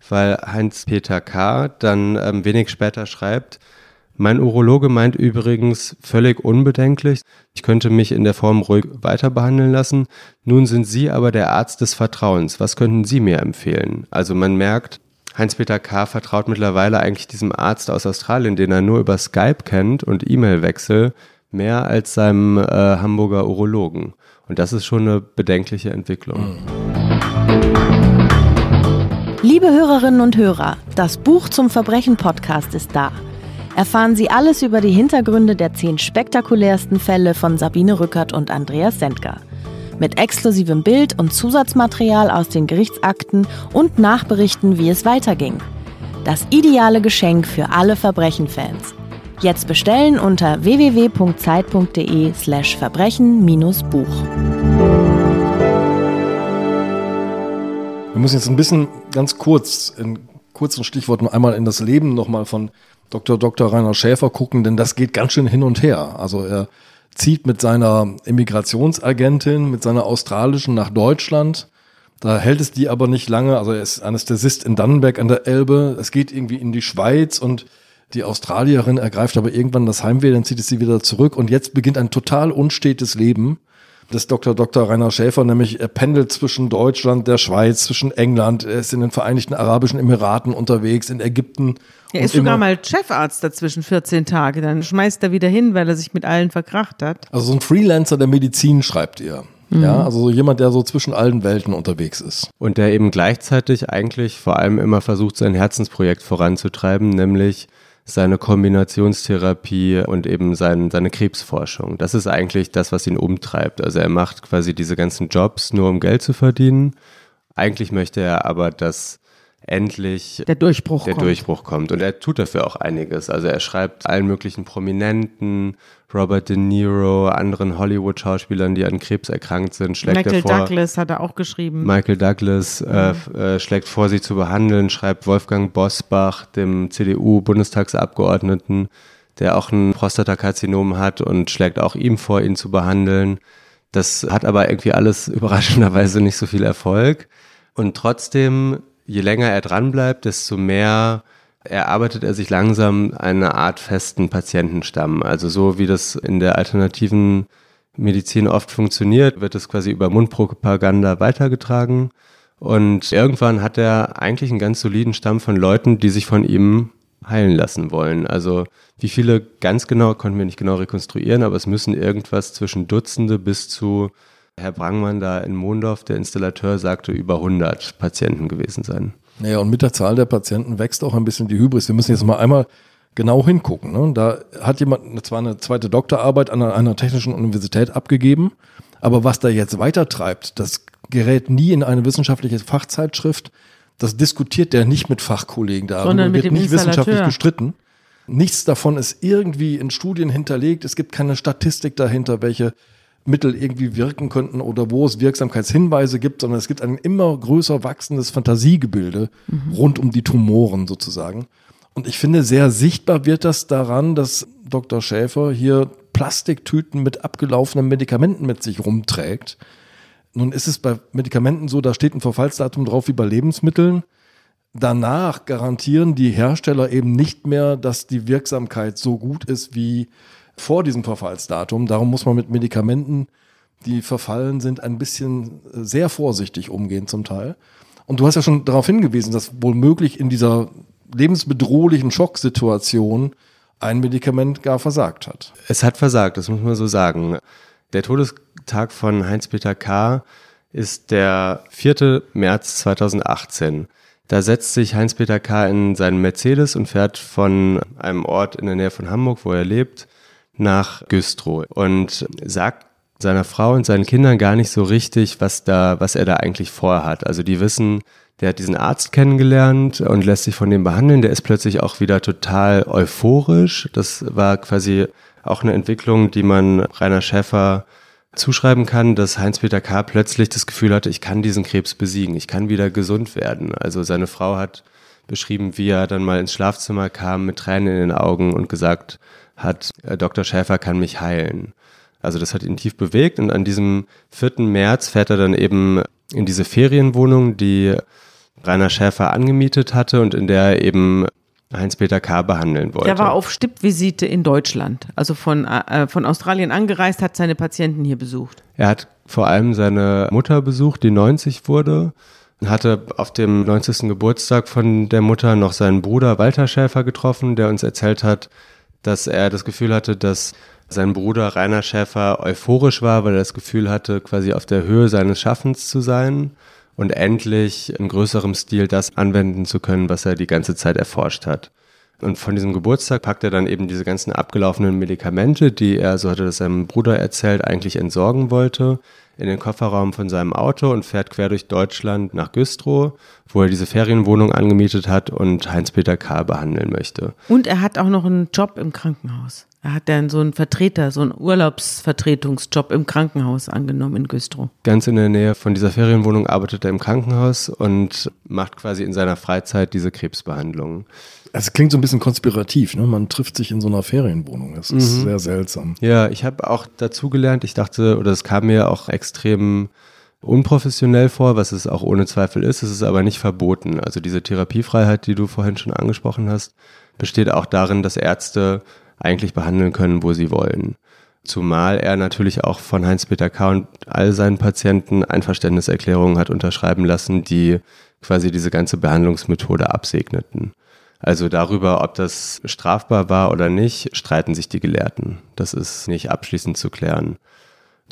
weil Heinz-Peter K. dann ähm, wenig später schreibt, mein Urologe meint übrigens völlig unbedenklich, ich könnte mich in der Form ruhig weiter behandeln lassen. Nun sind Sie aber der Arzt des Vertrauens. Was könnten Sie mir empfehlen? Also man merkt, Heinz-Peter K. vertraut mittlerweile eigentlich diesem Arzt aus Australien, den er nur über Skype kennt und E-Mail-Wechsel, mehr als seinem äh, Hamburger Urologen. Und das ist schon eine bedenkliche Entwicklung. Liebe Hörerinnen und Hörer, das Buch zum Verbrechen-Podcast ist da erfahren Sie alles über die Hintergründe der zehn spektakulärsten Fälle von Sabine Rückert und Andreas Sendker. Mit exklusivem Bild und Zusatzmaterial aus den Gerichtsakten und Nachberichten, wie es weiterging. Das ideale Geschenk für alle Verbrechenfans. Jetzt bestellen unter www.zeit.de slash verbrechen-buch. Wir müssen jetzt ein bisschen ganz kurz, in kurzen Stichworten einmal in das Leben nochmal von Dr. Dr. Rainer Schäfer gucken, denn das geht ganz schön hin und her. Also er zieht mit seiner Immigrationsagentin, mit seiner australischen nach Deutschland. Da hält es die aber nicht lange. Also er ist Anästhesist in Dannenberg an der Elbe. Es geht irgendwie in die Schweiz und die Australierin ergreift aber irgendwann das Heimweh, dann zieht es sie wieder zurück und jetzt beginnt ein total unstetes Leben des Dr. Dr. Rainer Schäfer, nämlich er pendelt zwischen Deutschland, der Schweiz, zwischen England, er ist in den Vereinigten Arabischen Emiraten unterwegs, in Ägypten. Er ist sogar mal Chefarzt dazwischen 14 Tage, dann schmeißt er wieder hin, weil er sich mit allen verkracht hat. Also so ein Freelancer der Medizin schreibt ihr. Mhm. Ja, also so jemand, der so zwischen allen Welten unterwegs ist. Und der eben gleichzeitig eigentlich vor allem immer versucht, sein Herzensprojekt voranzutreiben, nämlich seine Kombinationstherapie und eben sein, seine Krebsforschung. Das ist eigentlich das, was ihn umtreibt. Also er macht quasi diese ganzen Jobs nur, um Geld zu verdienen. Eigentlich möchte er aber, dass endlich der Durchbruch, der kommt. Durchbruch kommt. Und er tut dafür auch einiges. Also er schreibt allen möglichen Prominenten, Robert De Niro, anderen Hollywood-Schauspielern, die an Krebs erkrankt sind, schlägt Michael er vor. Douglas hat er auch geschrieben. Michael Douglas äh, äh, schlägt vor, sie zu behandeln, schreibt Wolfgang Bosbach, dem CDU-Bundestagsabgeordneten, der auch ein Prostatakarzinom hat und schlägt auch ihm vor, ihn zu behandeln. Das hat aber irgendwie alles überraschenderweise nicht so viel Erfolg. Und trotzdem je länger er dranbleibt, desto mehr erarbeitet er sich langsam eine Art festen Patientenstamm. Also so wie das in der alternativen Medizin oft funktioniert, wird es quasi über Mundpropaganda weitergetragen. Und irgendwann hat er eigentlich einen ganz soliden Stamm von Leuten, die sich von ihm heilen lassen wollen. Also wie viele ganz genau konnten wir nicht genau rekonstruieren, aber es müssen irgendwas zwischen Dutzende bis zu Herr Brangmann da in Mondorf, der Installateur, sagte, über 100 Patienten gewesen sein. Naja, und mit der Zahl der Patienten wächst auch ein bisschen die Hybris. Wir müssen jetzt mal einmal genau hingucken. Ne? Da hat jemand zwar eine zweite Doktorarbeit an einer technischen Universität abgegeben, aber was da jetzt weitertreibt, das gerät nie in eine wissenschaftliche Fachzeitschrift. Das diskutiert der nicht mit Fachkollegen da, Sondern mit wird dem nicht wissenschaftlich Installateur. gestritten. Nichts davon ist irgendwie in Studien hinterlegt. Es gibt keine Statistik dahinter, welche Mittel irgendwie wirken könnten oder wo es Wirksamkeitshinweise gibt, sondern es gibt ein immer größer wachsendes Fantasiegebilde rund um die Tumoren sozusagen. Und ich finde, sehr sichtbar wird das daran, dass Dr. Schäfer hier Plastiktüten mit abgelaufenen Medikamenten mit sich rumträgt. Nun ist es bei Medikamenten so, da steht ein Verfallsdatum drauf wie bei Lebensmitteln. Danach garantieren die Hersteller eben nicht mehr, dass die Wirksamkeit so gut ist wie vor diesem Verfallsdatum. Darum muss man mit Medikamenten, die verfallen sind, ein bisschen äh, sehr vorsichtig umgehen zum Teil. Und du hast ja schon darauf hingewiesen, dass wohl möglich in dieser lebensbedrohlichen Schocksituation ein Medikament gar versagt hat. Es hat versagt, das muss man so sagen. Der Todestag von Heinz-Peter K. ist der 4. März 2018. Da setzt sich Heinz-Peter K. in seinen Mercedes und fährt von einem Ort in der Nähe von Hamburg, wo er lebt, nach Güstrow und sagt seiner Frau und seinen Kindern gar nicht so richtig, was da, was er da eigentlich vorhat. Also die wissen, der hat diesen Arzt kennengelernt und lässt sich von dem behandeln. Der ist plötzlich auch wieder total euphorisch. Das war quasi auch eine Entwicklung, die man Rainer Schäfer zuschreiben kann, dass Heinz-Peter K. plötzlich das Gefühl hatte, ich kann diesen Krebs besiegen, ich kann wieder gesund werden. Also seine Frau hat beschrieben, wie er dann mal ins Schlafzimmer kam mit Tränen in den Augen und gesagt hat, äh, Dr. Schäfer kann mich heilen. Also das hat ihn tief bewegt und an diesem 4. März fährt er dann eben in diese Ferienwohnung, die Rainer Schäfer angemietet hatte und in der er eben Heinz-Peter K. behandeln wollte. Der war auf Stippvisite in Deutschland. Also von, äh, von Australien angereist, hat seine Patienten hier besucht. Er hat vor allem seine Mutter besucht, die 90 wurde, hatte auf dem 90. Geburtstag von der Mutter noch seinen Bruder Walter Schäfer getroffen, der uns erzählt hat, dass er das Gefühl hatte, dass sein Bruder Rainer Schäfer euphorisch war, weil er das Gefühl hatte, quasi auf der Höhe seines Schaffens zu sein und endlich in größerem Stil das anwenden zu können, was er die ganze Zeit erforscht hat. Und von diesem Geburtstag packt er dann eben diese ganzen abgelaufenen Medikamente, die er, so hat er das seinem Bruder erzählt, eigentlich entsorgen wollte, in den Kofferraum von seinem Auto und fährt quer durch Deutschland nach Güstrow, wo er diese Ferienwohnung angemietet hat und Heinz-Peter K. behandeln möchte. Und er hat auch noch einen Job im Krankenhaus. Er hat dann so einen Vertreter, so einen Urlaubsvertretungsjob im Krankenhaus angenommen in Güstrow. Ganz in der Nähe von dieser Ferienwohnung arbeitet er im Krankenhaus und macht quasi in seiner Freizeit diese Krebsbehandlungen. Es klingt so ein bisschen konspirativ, ne? Man trifft sich in so einer Ferienwohnung. Das ist sehr seltsam. Ja, ich habe auch dazugelernt, ich dachte, oder es kam mir auch extrem unprofessionell vor, was es auch ohne Zweifel ist. Es ist aber nicht verboten. Also diese Therapiefreiheit, die du vorhin schon angesprochen hast, besteht auch darin, dass Ärzte eigentlich behandeln können, wo sie wollen. Zumal er natürlich auch von Heinz-Peter K. und all seinen Patienten Einverständniserklärungen hat unterschreiben lassen, die quasi diese ganze Behandlungsmethode absegneten. Also darüber, ob das strafbar war oder nicht, streiten sich die Gelehrten. Das ist nicht abschließend zu klären.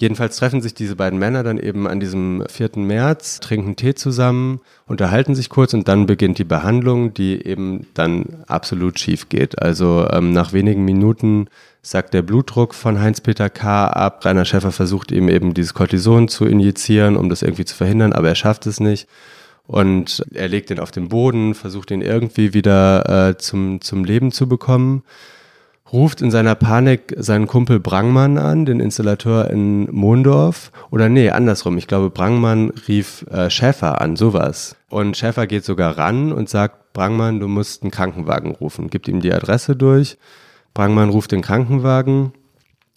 Jedenfalls treffen sich diese beiden Männer dann eben an diesem 4. März, trinken Tee zusammen, unterhalten sich kurz und dann beginnt die Behandlung, die eben dann absolut schief geht. Also ähm, nach wenigen Minuten sagt der Blutdruck von Heinz-Peter K. ab. Rainer Schäfer versucht ihm eben dieses Cortison zu injizieren, um das irgendwie zu verhindern, aber er schafft es nicht. Und er legt ihn auf den Boden, versucht ihn irgendwie wieder äh, zum, zum Leben zu bekommen ruft in seiner Panik seinen Kumpel Brangmann an, den Installateur in Mondorf. Oder nee, andersrum. Ich glaube, Brangmann rief äh, Schäfer an, sowas. Und Schäfer geht sogar ran und sagt, Brangmann, du musst einen Krankenwagen rufen. Gibt ihm die Adresse durch. Brangmann ruft den Krankenwagen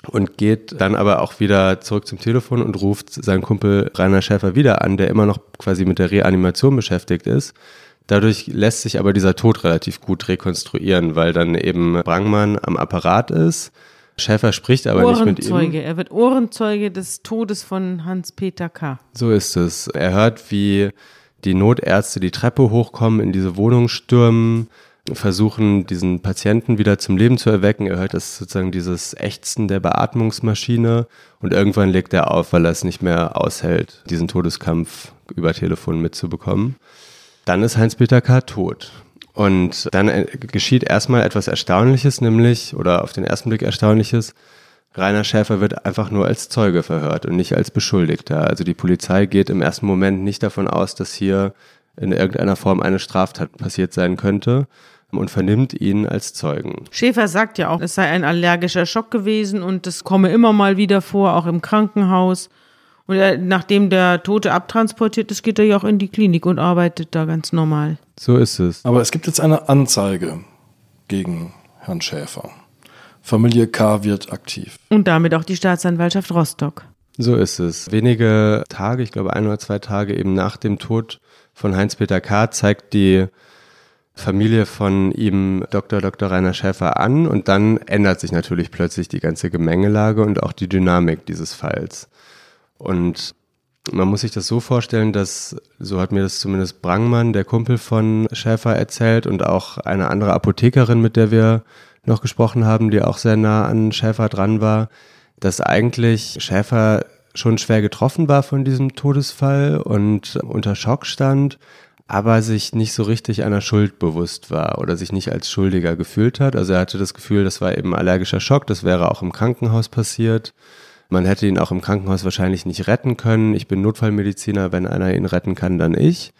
und geht dann aber auch wieder zurück zum Telefon und ruft seinen Kumpel Rainer Schäfer wieder an, der immer noch quasi mit der Reanimation beschäftigt ist. Dadurch lässt sich aber dieser Tod relativ gut rekonstruieren, weil dann eben Brangmann am Apparat ist. Schäfer spricht aber nicht mit ihm. Ohrenzeuge. Er wird Ohrenzeuge des Todes von Hans-Peter K. So ist es. Er hört, wie die Notärzte die Treppe hochkommen, in diese Wohnung stürmen, versuchen, diesen Patienten wieder zum Leben zu erwecken. Er hört das sozusagen dieses Ächzen der Beatmungsmaschine und irgendwann legt er auf, weil er es nicht mehr aushält, diesen Todeskampf über Telefon mitzubekommen. Dann ist Heinz-Peter K. tot. Und dann äh, geschieht erstmal etwas Erstaunliches, nämlich, oder auf den ersten Blick Erstaunliches, Rainer Schäfer wird einfach nur als Zeuge verhört und nicht als Beschuldigter. Also die Polizei geht im ersten Moment nicht davon aus, dass hier in irgendeiner Form eine Straftat passiert sein könnte und vernimmt ihn als Zeugen. Schäfer sagt ja auch, es sei ein allergischer Schock gewesen und es komme immer mal wieder vor, auch im Krankenhaus. Und er, nachdem der Tote abtransportiert ist, geht er ja auch in die Klinik und arbeitet da ganz normal. So ist es. Aber es gibt jetzt eine Anzeige gegen Herrn Schäfer. Familie K wird aktiv. Und damit auch die Staatsanwaltschaft Rostock. So ist es. Wenige Tage, ich glaube ein oder zwei Tage eben nach dem Tod von Heinz-Peter K. zeigt die Familie von ihm Dr. Dr. Rainer Schäfer an und dann ändert sich natürlich plötzlich die ganze Gemengelage und auch die Dynamik dieses Falls. Und man muss sich das so vorstellen, dass, so hat mir das zumindest Brangmann, der Kumpel von Schäfer, erzählt und auch eine andere Apothekerin, mit der wir noch gesprochen haben, die auch sehr nah an Schäfer dran war, dass eigentlich Schäfer schon schwer getroffen war von diesem Todesfall und unter Schock stand, aber sich nicht so richtig einer Schuld bewusst war oder sich nicht als Schuldiger gefühlt hat. Also er hatte das Gefühl, das war eben allergischer Schock, das wäre auch im Krankenhaus passiert. Man hätte ihn auch im Krankenhaus wahrscheinlich nicht retten können. Ich bin Notfallmediziner, wenn einer ihn retten kann, dann ich.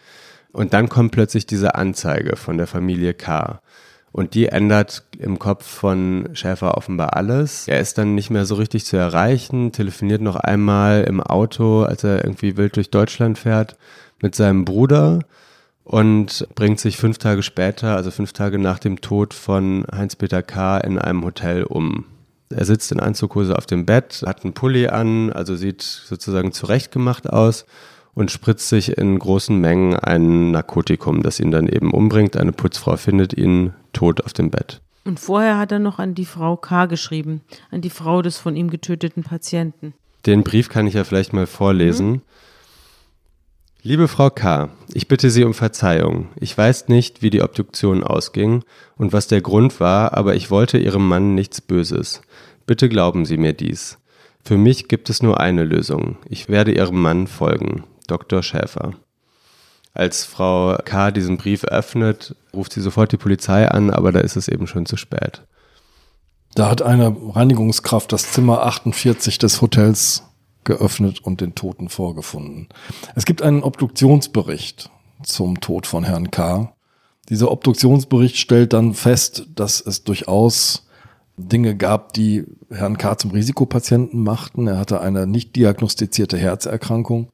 Und dann kommt plötzlich diese Anzeige von der Familie K. Und die ändert im Kopf von Schäfer offenbar alles. Er ist dann nicht mehr so richtig zu erreichen, telefoniert noch einmal im Auto, als er irgendwie wild durch Deutschland fährt, mit seinem Bruder und bringt sich fünf Tage später, also fünf Tage nach dem Tod von Heinz-Peter K. in einem Hotel um. Er sitzt in Anzughose auf dem Bett, hat einen Pulli an, also sieht sozusagen zurechtgemacht aus und spritzt sich in großen Mengen ein Narkotikum, das ihn dann eben umbringt. Eine Putzfrau findet ihn tot auf dem Bett. Und vorher hat er noch an die Frau K. geschrieben, an die Frau des von ihm getöteten Patienten. Den Brief kann ich ja vielleicht mal vorlesen. Mhm. Liebe Frau K., ich bitte Sie um Verzeihung. Ich weiß nicht, wie die Obduktion ausging und was der Grund war, aber ich wollte Ihrem Mann nichts Böses. Bitte glauben Sie mir dies. Für mich gibt es nur eine Lösung. Ich werde Ihrem Mann folgen. Dr. Schäfer. Als Frau K. diesen Brief öffnet, ruft sie sofort die Polizei an, aber da ist es eben schon zu spät. Da hat eine Reinigungskraft das Zimmer 48 des Hotels geöffnet und den Toten vorgefunden. Es gibt einen Obduktionsbericht zum Tod von Herrn K. Dieser Obduktionsbericht stellt dann fest, dass es durchaus Dinge gab, die Herrn K. zum Risikopatienten machten. Er hatte eine nicht diagnostizierte Herzerkrankung.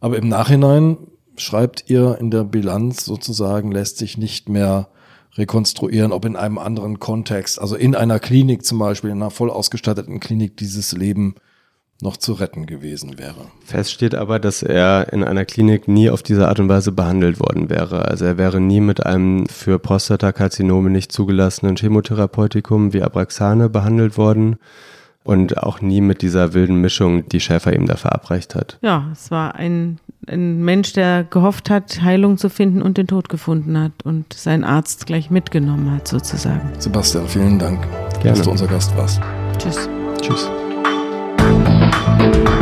Aber im Nachhinein schreibt ihr in der Bilanz sozusagen, lässt sich nicht mehr rekonstruieren, ob in einem anderen Kontext, also in einer Klinik zum Beispiel, in einer voll ausgestatteten Klinik, dieses Leben noch zu retten gewesen wäre. Fest steht aber, dass er in einer Klinik nie auf diese Art und Weise behandelt worden wäre. Also er wäre nie mit einem für Prostatakarzinome nicht zugelassenen Chemotherapeutikum wie Abraxane behandelt worden und auch nie mit dieser wilden Mischung, die Schäfer ihm da verabreicht hat. Ja, es war ein, ein Mensch, der gehofft hat, Heilung zu finden und den Tod gefunden hat und seinen Arzt gleich mitgenommen hat, sozusagen. Sebastian, vielen Dank, Gerne. dass du unser Gast warst. Tschüss. Tschüss. Thank you.